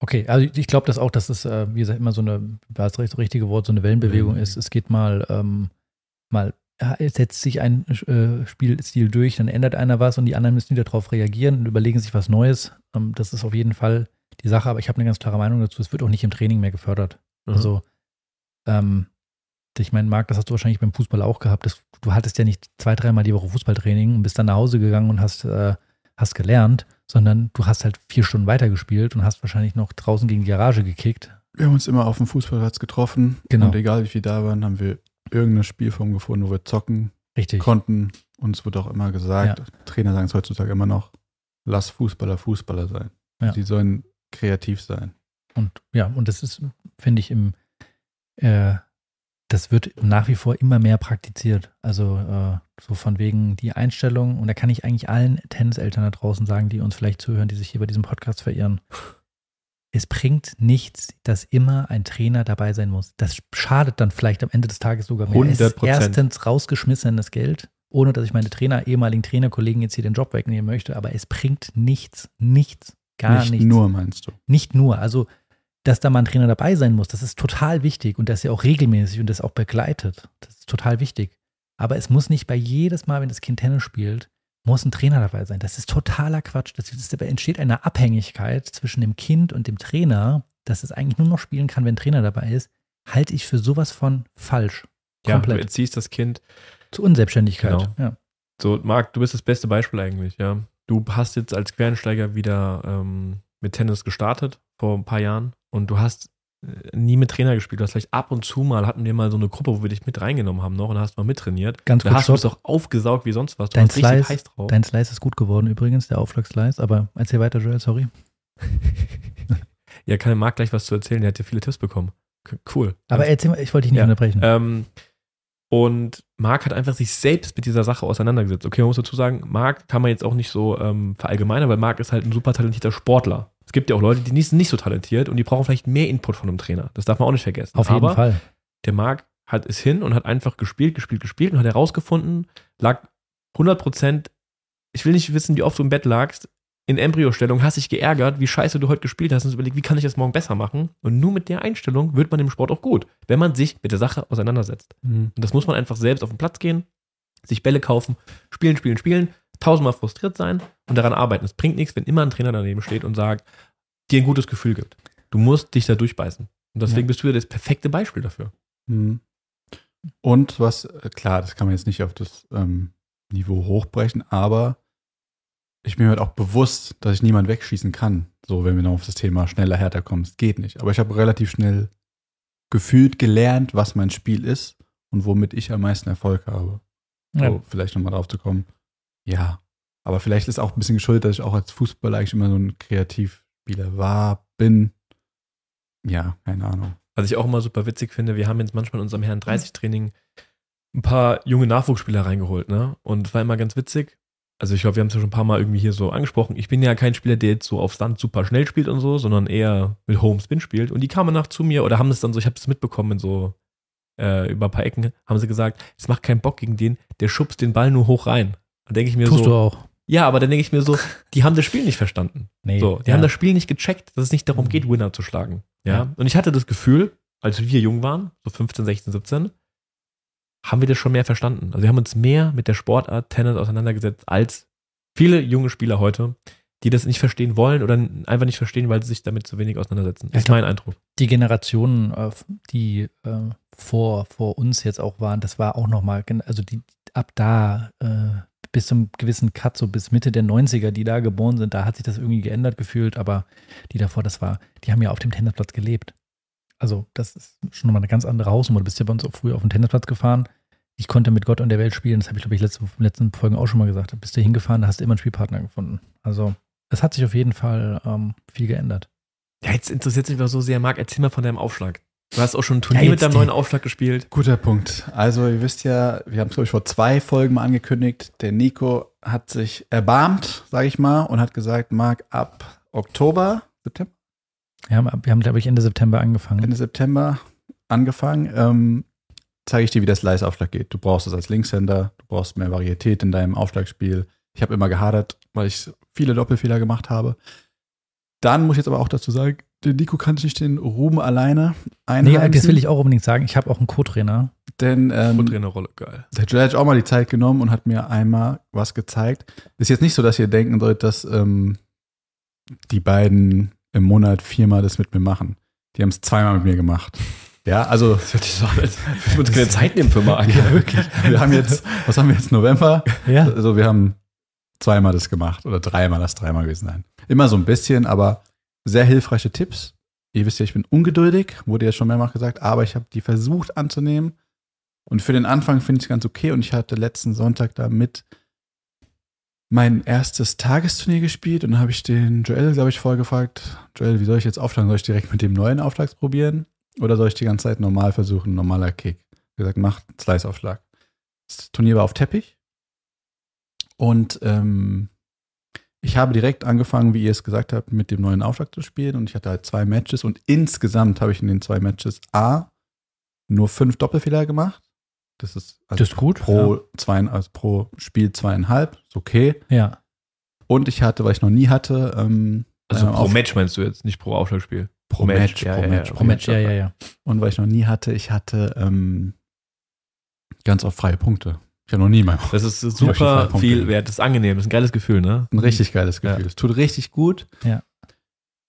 Okay, also ich glaube das auch, dass es, äh, wie gesagt, immer so eine, war das das richtige Wort, so eine Wellenbewegung Mhm. ist. Es geht mal, ähm, mal setzt sich ein äh, Spielstil durch, dann ändert einer was und die anderen müssen wieder darauf reagieren und überlegen sich was Neues. Ähm, das ist auf jeden Fall die Sache, aber ich habe eine ganz klare Meinung dazu. Es wird auch nicht im Training mehr gefördert. Mhm. Also, ähm, ich meine, Marc, das hast du wahrscheinlich beim Fußball auch gehabt. Das, du hattest ja nicht zwei, dreimal die Woche Fußballtraining und bist dann nach Hause gegangen und hast, äh, hast gelernt, sondern du hast halt vier Stunden weitergespielt und hast wahrscheinlich noch draußen gegen die Garage gekickt. Wir haben uns immer auf dem Fußballplatz getroffen. Genau. Und egal wie viel da waren, haben wir irgendeine Spielform gefunden, wo wir zocken Richtig. konnten. Uns wurde auch immer gesagt, Trainer sagen es heutzutage immer noch, lass Fußballer Fußballer sein. Ja. Sie sollen kreativ sein. Und ja, und das ist, finde ich, im, äh, das wird nach wie vor immer mehr praktiziert. Also äh, so von wegen die Einstellung, und da kann ich eigentlich allen Tenniseltern da draußen sagen, die uns vielleicht zuhören, die sich hier bei diesem Podcast verirren. Es bringt nichts, dass immer ein Trainer dabei sein muss. Das schadet dann vielleicht am Ende des Tages sogar mehr. Es ist 100%. erstens rausgeschmissenes Geld, ohne dass ich meine Trainer, ehemaligen Trainerkollegen jetzt hier den Job wegnehmen möchte, aber es bringt nichts, nichts, gar Nicht nichts. nur, meinst du? Nicht nur, also dass da mal ein Trainer dabei sein muss, das ist total wichtig und das ja auch regelmäßig und das auch begleitet. Das ist total wichtig. Aber es muss nicht bei jedes Mal, wenn das Kind Tennis spielt, muss ein Trainer dabei sein. Das ist totaler Quatsch. Das, das, dabei entsteht eine Abhängigkeit zwischen dem Kind und dem Trainer, dass es eigentlich nur noch spielen kann, wenn ein Trainer dabei ist, halte ich für sowas von falsch. Ja, du Komplett. erziehst das Kind. Zu Unselbstständigkeit. Genau. Ja. So, Marc, du bist das beste Beispiel eigentlich, ja. Du hast jetzt als Quereinsteiger wieder ähm, mit Tennis gestartet vor ein paar Jahren und du hast nie mit Trainer gespielt. Du hast vielleicht ab und zu mal, hatten wir mal so eine Gruppe, wo wir dich mit reingenommen haben noch und hast mal mittrainiert. Ganz Da hast du es stopp. auch aufgesaugt wie sonst was. Du Dein Slice- heiß drauf. Dein Slice ist gut geworden übrigens, der Aufschlagslice, aber erzähl weiter, Joel, sorry. ja, kann der Marc gleich was zu erzählen. Der hat ja viele Tipps bekommen. Cool. Aber erzähl mal, ich wollte dich nicht Ja. unterbrechen. Ähm, und Marc hat einfach sich selbst mit dieser Sache auseinandergesetzt. Okay, man muss dazu sagen, Marc kann man jetzt auch nicht so ähm, verallgemeinern, weil Marc ist halt ein super talentierter Sportler. Es gibt ja auch Leute, die nicht, sind nicht so talentiert und die brauchen vielleicht mehr Input von einem Trainer. Das darf man auch nicht vergessen. Auf jeden Aber Fall. der Marc hat es hin und hat einfach gespielt, gespielt, gespielt und hat herausgefunden, lag 100 Prozent, ich will nicht wissen, wie oft du im Bett lagst, in Embryostellung, hast dich geärgert, wie scheiße du heute gespielt hast und hast überlegt, wie kann ich das morgen besser machen? Und nur mit der Einstellung wird man im Sport auch gut, wenn man sich mit der Sache auseinandersetzt. Mhm. Und das muss man einfach selbst auf den Platz gehen, sich Bälle kaufen, spielen, spielen, spielen, tausendmal frustriert sein und daran arbeiten. Es bringt nichts, wenn immer ein Trainer daneben steht und sagt, dir ein gutes Gefühl gibt. Du musst dich da durchbeißen. Und deswegen Ja. bist du ja das perfekte Beispiel dafür. Mhm. Und was, äh, klar, das kann man jetzt nicht auf das ähm, Niveau hochbrechen, aber ich bin mir halt auch bewusst, dass ich niemanden wegschießen kann. So, wenn wir noch auf das Thema schneller, härter kommen. Es geht nicht. Aber ich habe relativ schnell gefühlt gelernt, was mein Spiel ist und womit ich am meisten Erfolg habe. So, Ja. vielleicht nochmal drauf zu kommen. Ja. Aber vielleicht ist auch ein bisschen geschuldet, dass ich auch als Fußballer eigentlich immer so ein Kreativspieler war, bin. Ja, keine Ahnung. Was ich auch immer super witzig finde, wir haben jetzt manchmal in unserem Herren 30 Training ein paar junge Nachwuchsspieler reingeholt, ne? Und es war immer ganz witzig. Also ich glaube, wir haben es ja schon ein paar Mal irgendwie hier so angesprochen. Ich bin ja kein Spieler, der jetzt so auf Sand super schnell spielt und so, sondern eher mit Home Spin spielt. Und die kamen nach zu mir oder haben es dann so, ich habe es mitbekommen in so äh, über ein paar Ecken, haben sie gesagt, es macht keinen Bock gegen den, der schubst den Ball nur hoch rein. Dann denke ich mir Tust so, du auch. Ja, aber dann denke ich mir so, die haben das Spiel nicht verstanden. Nee. So, die ja. haben das Spiel nicht gecheckt, dass es nicht darum geht, Winner zu schlagen. Ja? Ja. Und ich hatte das Gefühl, als wir jung waren, so 15, 16, 17, haben wir das schon mehr verstanden. Also wir haben uns mehr mit der Sportart Tennis auseinandergesetzt als viele junge Spieler heute, die das nicht verstehen wollen oder einfach nicht verstehen, weil sie sich damit zu wenig auseinandersetzen. Ja, ist mein Eindruck. die Generationen, äh, die äh, vor, vor uns jetzt auch waren, das war auch nochmal, also die ab da äh, bis zum gewissen Cut, so bis Mitte der 90er, die da geboren sind, da hat sich das irgendwie geändert gefühlt, aber die davor, das war, die haben ja auf dem Tennisplatz gelebt. Also das ist schon nochmal eine ganz andere Hausnummer. Du bist ja bei uns auch früher auf dem Tennisplatz gefahren. Ich konnte mit Gott und der Welt spielen, das habe ich, glaube ich, letzte, in den letzten Folgen auch schon mal gesagt. Bist du hingefahren, da hast du immer einen Spielpartner gefunden. Also es hat sich auf jeden Fall ähm, viel geändert. Ja, jetzt interessiert mich mal so sehr, Marc, erzähl mal von deinem Aufschlag. Du hast auch schon ein Turnier Ja, mit deinem neuen Aufschlag gespielt. Guter Punkt. Also ihr wisst ja, wir haben es glaube ich vor zwei Folgen mal angekündigt, der Nico hat sich erbarmt, sage ich mal, und hat gesagt, Marc, ab Oktober, September, Wir haben, wir haben glaube ich, Ende September angefangen. Ende September angefangen, ähm, zeige ich dir, wie der Slice-Aufschlag geht. Du brauchst es als Linkshänder, du brauchst mehr Varietät in deinem Aufschlagspiel. Ich habe immer gehadert, weil ich viele Doppelfehler gemacht habe. Dann muss ich jetzt aber auch dazu sagen, der Nico kann sich nicht den Ruhm alleine Nee, einheimsen. das will ich auch unbedingt sagen. Ich habe auch einen Co-Trainer. Denn ähm, Und Trainerrolle, geil. der Joel hat auch mal die Zeit genommen und hat mir einmal was gezeigt. Ist jetzt nicht so, dass ihr denken sollt, dass ähm, die beiden im Monat viermal das mit mir machen. Die haben es zweimal mit mir gemacht. Ja, also Das hört sich so an, als wir uns keine Zeit nehmen für Marc. ja, wirklich. Wir haben jetzt, was haben wir jetzt, November? Ja. Also wir haben zweimal das gemacht oder dreimal, das dreimal gewesen sein. Immer so ein bisschen, aber sehr hilfreiche Tipps. Ihr wisst ja, ich bin ungeduldig, wurde ja schon mehrmals gesagt, aber ich habe die versucht anzunehmen. Und für den Anfang finde ich es ganz okay. Und ich hatte letzten Sonntag damit mein erstes Tagesturnier gespielt und habe ich den Joel, glaube ich, vorher gefragt, Joel, wie soll ich jetzt aufschlagen? Soll ich direkt mit dem neuen Aufschlag probieren? Oder soll ich die ganze Zeit normal versuchen, normaler Kick? Hab gesagt, mach Slice-Aufschlag. Das Turnier war auf Teppich. Und ähm, ich habe direkt angefangen, wie ihr es gesagt habt, mit dem neuen Aufschlag zu spielen. Und ich hatte halt zwei Matches. Und insgesamt habe ich in den zwei Matches A nur fünf Doppelfehler gemacht. Das ist, also Das ist gut. pro, zwei, also pro Spiel zweieinhalb. Ist okay. Ja. Und ich hatte, weil ich noch nie hatte, ähm, Also ähm, pro auf- Match meinst du jetzt, nicht pro Aufschlagspiel. pro Match, ja, pro ja, Match, ja. Pro Match, ja, ja, ja. Und weil ich noch nie hatte, ich hatte ähm, ganz oft freie Punkte. Ich habe noch nie mal Das ist Ja, schon super viel wert. Das ist angenehm. Das ist ein geiles Gefühl, ne? ein richtig geiles Gefühl. Ja. Es tut richtig gut.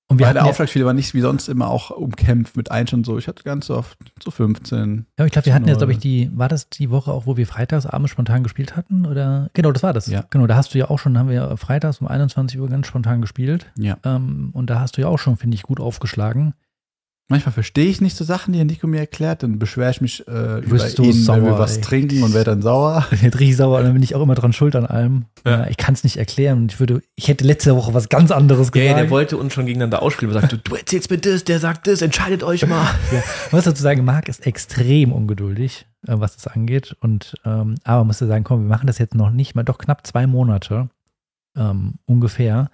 Und wir Weil hatten der ja, Aufschlagspiel war nicht wie sonst immer auch umkämpft mit Einschen und so. Ich hatte ganz oft so 15. ja, ich glaube, wir hatten jetzt, glaube ich, die, war das die Woche auch, wo wir freitags abends spontan gespielt hatten? Oder? Genau, das war das. Ja. Genau, da hast du ja auch schon, haben wir freitags um 21 Uhr ganz spontan gespielt. Ja. Ähm, und da hast du ja auch schon, finde ich, gut aufgeschlagen. Manchmal verstehe ich nicht so Sachen, die der Nico mir erklärt. Dann beschwere ich mich äh, über wirst so ihn, wenn wir sauer, was ey. trinken und werde dann sauer. Jetzt richtig sauer und dann bin ich auch immer dran schuld an allem. Ja. Ja. ich kann es nicht erklären. Und ich würde, ich hätte letzte Woche was ganz anderes gesagt. ja, der wollte uns schon gegeneinander ausspielen. Er sagte, du erzählst mir das, der sagt das, entscheidet euch mal. Ja, ich muss dazu sagen, Marc ist extrem ungeduldig, äh, was das angeht. Und ähm, aber musste sagen, komm, wir machen das jetzt noch nicht mal, doch knapp zwei Monate ähm, ungefähr.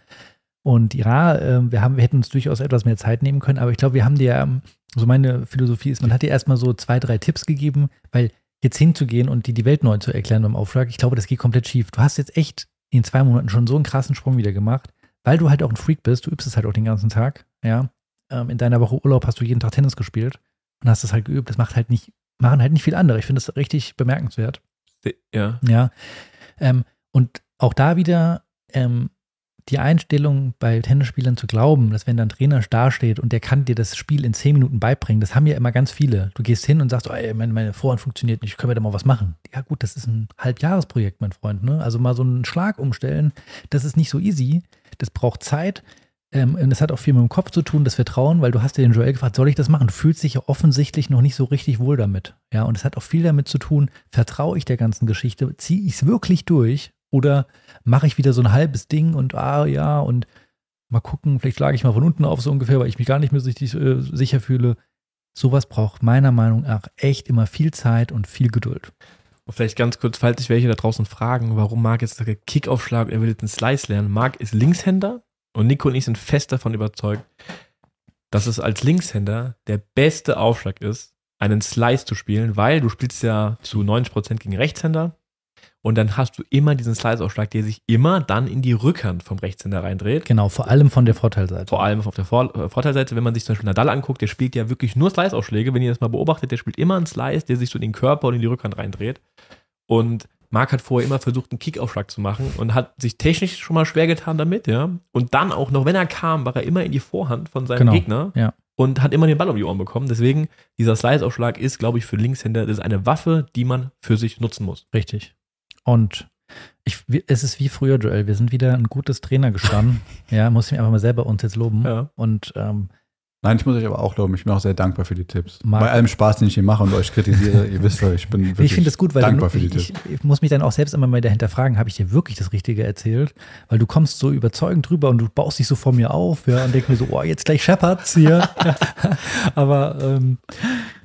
Und ja, äh, wir haben, wir hätten uns durchaus etwas mehr Zeit nehmen können, aber ich glaube, wir haben dir, ähm, so meine Philosophie ist, man hat dir erstmal so zwei, drei Tipps gegeben, weil jetzt hinzugehen und die die Welt neu zu erklären beim Aufschlag, ich glaube, das geht komplett schief. Du hast jetzt echt in zwei Monaten schon so einen krassen Sprung wieder gemacht, weil du halt auch ein Freak bist, du übst es halt auch den ganzen Tag, ja. Ähm, in deiner Woche Urlaub hast du jeden Tag Tennis gespielt und hast es halt geübt. Das macht halt nicht, machen halt nicht viel andere. Ich finde das richtig bemerkenswert. Ja. Ja. Ähm, und auch da wieder ähm, die Einstellung bei Tennisspielern zu glauben, dass wenn da ein Trainer dasteht und der kann dir das Spiel in zehn Minuten beibringen, das haben ja immer ganz viele. Du gehst hin und sagst, oh, ey, meine, meine Vorhand funktioniert nicht, können wir da mal was machen? Ja gut, das ist ein Halbjahresprojekt, mein Freund. Ne? Also mal so einen Schlag umstellen, das ist nicht so easy. Das braucht Zeit. Ähm, und das hat auch viel mit dem Kopf zu tun, das Vertrauen, weil du hast ja den Joel gefragt, soll ich das machen? Du fühlst dich ja offensichtlich noch nicht so richtig wohl damit. Ja, und es hat auch viel damit zu tun, vertraue ich der ganzen Geschichte, ziehe ich es wirklich durch oder mache ich wieder so ein halbes Ding und ah ja und mal gucken, vielleicht schlage ich mal von unten auf so ungefähr, weil ich mich gar nicht mehr so richtig äh, sicher fühle. Sowas braucht meiner Meinung nach echt immer viel Zeit und viel Geduld. Und vielleicht ganz kurz, falls sich welche da draußen fragen, warum Marc jetzt sagt, Kickaufschlag, er will jetzt einen Slice lernen. Marc ist Linkshänder und Nico und ich sind fest davon überzeugt, dass es als Linkshänder der beste Aufschlag ist, einen Slice zu spielen, weil du spielst ja zu 90% gegen Rechtshänder und dann hast du immer diesen Slice-Aufschlag, der sich immer dann in die Rückhand vom Rechtshänder reindreht. Genau, vor allem von der Vorteilseite. Vor allem auf der Vor äh, Vorteilseite, wenn man sich zum Beispiel Nadal anguckt, der spielt ja wirklich nur Slice-Aufschläge. Wenn ihr das mal beobachtet, der spielt immer einen Slice, der sich so in den Körper und in die Rückhand reindreht. Und Marc hat vorher immer versucht, einen Kickaufschlag zu machen und hat sich technisch schon mal schwer getan damit, ja. Und dann auch noch, wenn er kam, war er immer in die Vorhand von seinem Genau, Gegner ja. und hat immer den Ball um die Ohren bekommen. Deswegen, dieser Slice-Aufschlag ist, glaube ich, für Linkshänder, das ist eine Waffe, die man für sich nutzen muss. Richtig. Und ich, es ist wie früher, Joel. Wir sind wieder ein gutes Trainer gestanden. ja, muss ich mir einfach mal selber uns jetzt loben. Ja. Und ähm, Nein, ich muss euch aber auch glauben, ich bin auch sehr dankbar für die Tipps. Marc- Bei allem Spaß, den ich hier mache und euch kritisiere, ihr wisst ja, ich bin wirklich ich finde es gut, weil dankbar du, für die ich, Tipps. ich, muss mich dann auch selbst immer mal wieder hinterfragen, habe ich dir wirklich das Richtige erzählt? Weil du kommst so überzeugend drüber und du baust dich so vor mir auf ja, und denkst mir so, oh, jetzt gleich Shepherds hier. Aber ähm,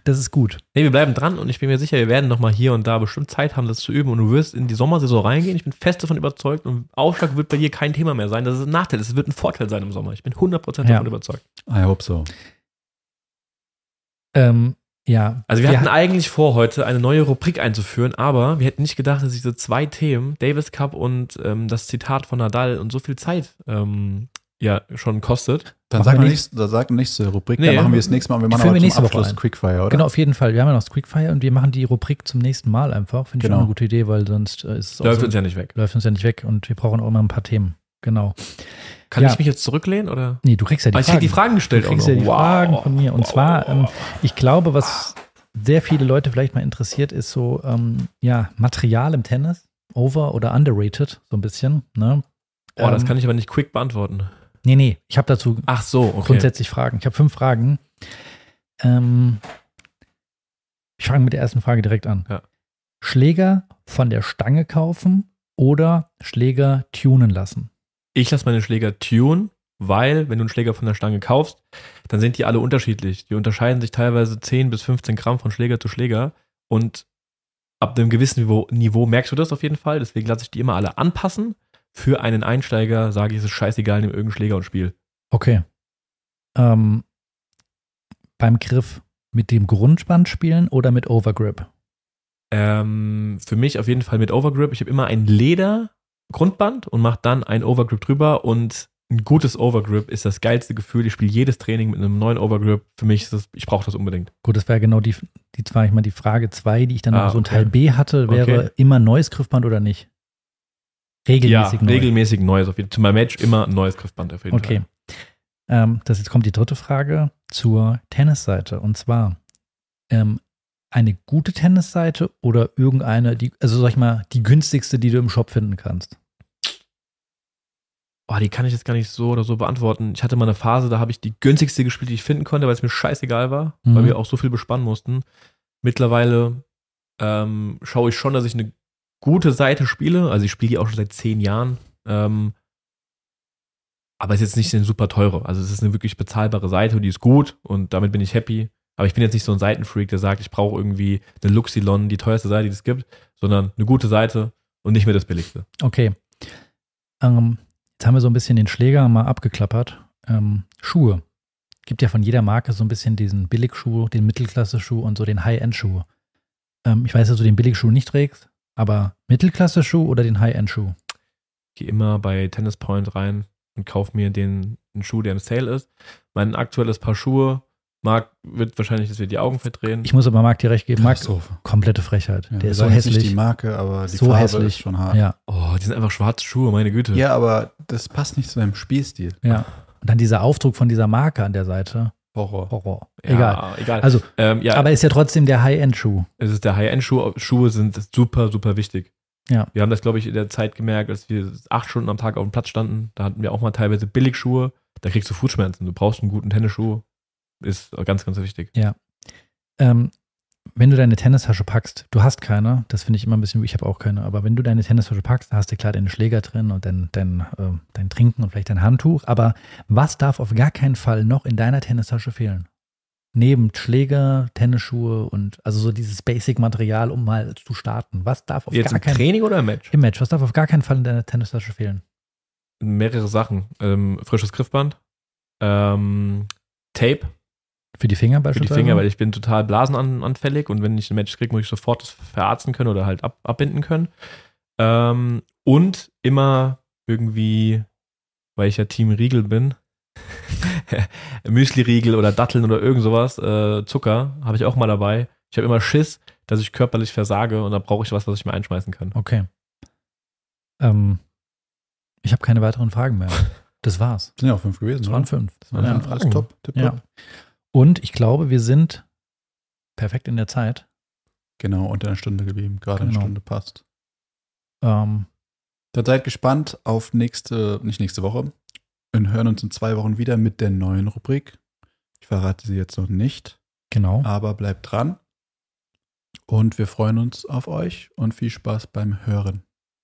das ist gut. Nee, wir bleiben dran und ich bin mir sicher, wir werden nochmal hier und da bestimmt Zeit haben, das zu üben und du wirst in die Sommersaison reingehen. Ich bin fest davon überzeugt und Aufschlag wird bei dir kein Thema mehr sein. Das ist ein Nachteil, es wird ein Vorteil sein im Sommer. Ich bin 100% davon Ja. überzeugt. I hope so. Ähm, ja. Also wir, Wir hatten ha- eigentlich vor, heute eine neue Rubrik einzuführen, aber wir hätten nicht gedacht, dass diese zwei Themen, Davis Cup und ähm, das Zitat von Nadal und so viel Zeit ähm, ja schon kostet. Dann sag wir noch nicht- nichts, da sag zur Rubrik, Nee. dann machen wir es nächstes Mal. Wir machen aber wir zum nächste Abschluss. Quickfire, oder? Genau, auf jeden Fall. Wir haben ja noch das Quickfire und wir machen die Rubrik zum nächsten Mal einfach. Finde ich Genau. auch eine gute Idee, weil sonst äh, ist es Läuft so, uns ja nicht weg. läuft uns ja nicht weg und wir brauchen auch immer ein paar Themen. Genau. Kann Ja. ich mich jetzt zurücklehnen oder? Nee, du kriegst ja die Ah, ich Fragen. krieg die Fragen gestellt. Du kriegst auch ja die Wow. Fragen von mir. Und Wow, zwar, ähm, ich glaube, was sehr viele Leute vielleicht mal interessiert, ist so, ähm, ja, Material im Tennis. Over- oder underrated, so ein bisschen. Ne? Oh, das Ähm, kann ich aber nicht quick beantworten. Nee, nee, ich habe dazu Ach so, okay. grundsätzlich Fragen. Ich habe fünf Fragen. Ähm, ich fange mit der ersten Frage direkt an. Ja. Schläger von der Stange kaufen oder Schläger tunen lassen? Ich lasse meine Schläger tun, weil, wenn du einen Schläger von der Stange kaufst, dann sind die alle unterschiedlich. Die unterscheiden sich teilweise 10 bis 15 Gramm von Schläger zu Schläger. Und ab einem gewissen Niveau, Niveau merkst du das auf jeden Fall. Deswegen lasse ich die immer alle anpassen. Für einen Einsteiger sage ich, es ist scheißegal, nimm irgendeinen Schläger und spiel. Okay. Ähm, beim Griff mit dem Grundband spielen oder mit Overgrip? Ähm, für mich auf jeden Fall mit Overgrip. Ich habe immer ein Leder-Grundband und mache dann ein Overgrip drüber. Und ein gutes Overgrip ist das geilste Gefühl. Ich spiele jedes Training mit einem neuen Overgrip. Für mich ist das, ich brauche das unbedingt. Gut, das wäre genau die, die ich mal die Frage 2, die ich dann Ah, noch so ein okay. Teil B hatte, wäre Okay. immer neues Griffband oder nicht? Regelmäßig ja, neu. regelmäßig neues. Auf jeden, zu meinem Match immer ein neues Griffband auf jeden Okay. Fall. Ähm, das jetzt kommt die dritte Frage zur Tennisseite. Und zwar ähm, eine gute Tennisseite oder irgendeine, die, also sag ich mal, die günstigste, die du im Shop finden kannst. Oh, die kann ich jetzt gar nicht so oder so beantworten. Ich hatte mal eine Phase, da habe ich die günstigste gespielt, die ich finden konnte, weil es mir scheißegal war, Mhm. weil wir auch so viel bespannen mussten. Mittlerweile ähm, schaue ich schon, dass ich eine gute Seite spiele. Also ich spiele die auch schon seit zehn Jahren. Ähm, aber es ist jetzt nicht eine super teure. Also es ist eine wirklich bezahlbare Seite und die ist gut und damit bin ich happy. Aber ich bin jetzt nicht so ein Seitenfreak, der sagt, ich brauche irgendwie eine Luxilon, die teuerste Seite, die es gibt, sondern eine gute Seite und nicht mehr das billigste. Okay. Ähm, jetzt haben wir so ein bisschen den Schläger mal abgeklappert. Ähm, Schuhe. Gibt ja von jeder Marke so ein bisschen diesen Billigschuh, den Mittelklasse-Schuh und so den High-End-Schuh. Ähm, ich weiß, dass du den Billigschuh nicht trägst, aber Mittelklasse-Schuh oder den High-End-Schuh? gehe immer bei Tennis Point rein und kaufe mir den einen Schuh, der im Sale ist. Mein aktuelles Paar Schuhe, Marc wird wahrscheinlich, dass wir die Augen verdrehen. Ich muss aber Marc dir recht geben. Marc, komplette Frechheit. Ja, der ist so jetzt nicht hässlich. die Marke, aber die So Farbe hässlich. ist schon hart. Ja, oh, die sind einfach schwarze Schuhe, meine Güte. Ja, aber das passt nicht zu deinem Spielstil. ja. Und dann dieser Aufdruck von dieser Marke an der Seite. Horror. Horror. Ja, Egal. egal. Also, ähm, ja, aber ist ja trotzdem der High-End-Schuh. es ist der High-End-Schuh. Schuhe sind super, super wichtig. Ja. Wir haben das, glaube ich, in der Zeit gemerkt, als wir acht Stunden am Tag auf dem Platz standen. Da hatten wir auch mal teilweise Billigschuhe. Da kriegst du Fußschmerzen. Du brauchst einen guten Tennisschuh. Ist ganz, ganz wichtig. Ähm, wenn du deine Tennistasche packst, du hast keine, das finde ich immer ein bisschen, ich habe auch keine, aber wenn du deine Tennistasche packst, da hast du klar deinen Schläger drin und dein, dein, ähm, dein Trinken und vielleicht dein Handtuch, aber was darf auf gar keinen Fall noch in deiner Tennistasche fehlen? Neben Schläger, Tennisschuhe und also so dieses Basic-Material, um mal zu starten. Was darf auf Jetzt gar im keinen Training oder im Match? im Match, was darf auf gar keinen Fall in deiner Tennistasche fehlen? Mehrere Sachen. Ähm, frisches Griffband. Ähm, Tape. Für die Finger für die beispielsweise? Finger, weil ich bin total blasenanfällig und wenn ich ein Match kriege, muss ich sofort das verarzten können oder halt ab, abbinden können. Ähm, und immer irgendwie, weil ich ja Team Riegel bin, Müsli-Riegel oder Datteln oder irgend sowas, äh, Zucker, habe ich auch mal dabei. Ich habe immer Schiss, dass ich körperlich versage und da brauche ich was, was ich mir einschmeißen kann. Okay. Ähm, ich habe keine weiteren Fragen mehr. Das war's. Das sind ja auch fünf gewesen, Das oder? waren fünf. Das waren Ja. fünf. Alles top. Tipp, Ja. top. Und ich glaube, wir sind perfekt in der Zeit. Genau, unter einer Stunde geblieben. Gerade eine Genau. Stunde passt. Ähm, Dann seid gespannt auf nächste, nicht nächste Woche. Wir hören uns in zwei Wochen wieder mit der neuen Rubrik. Ich verrate sie jetzt noch nicht, Genau. aber bleibt dran. Und wir freuen uns auf euch und viel Spaß beim Hören.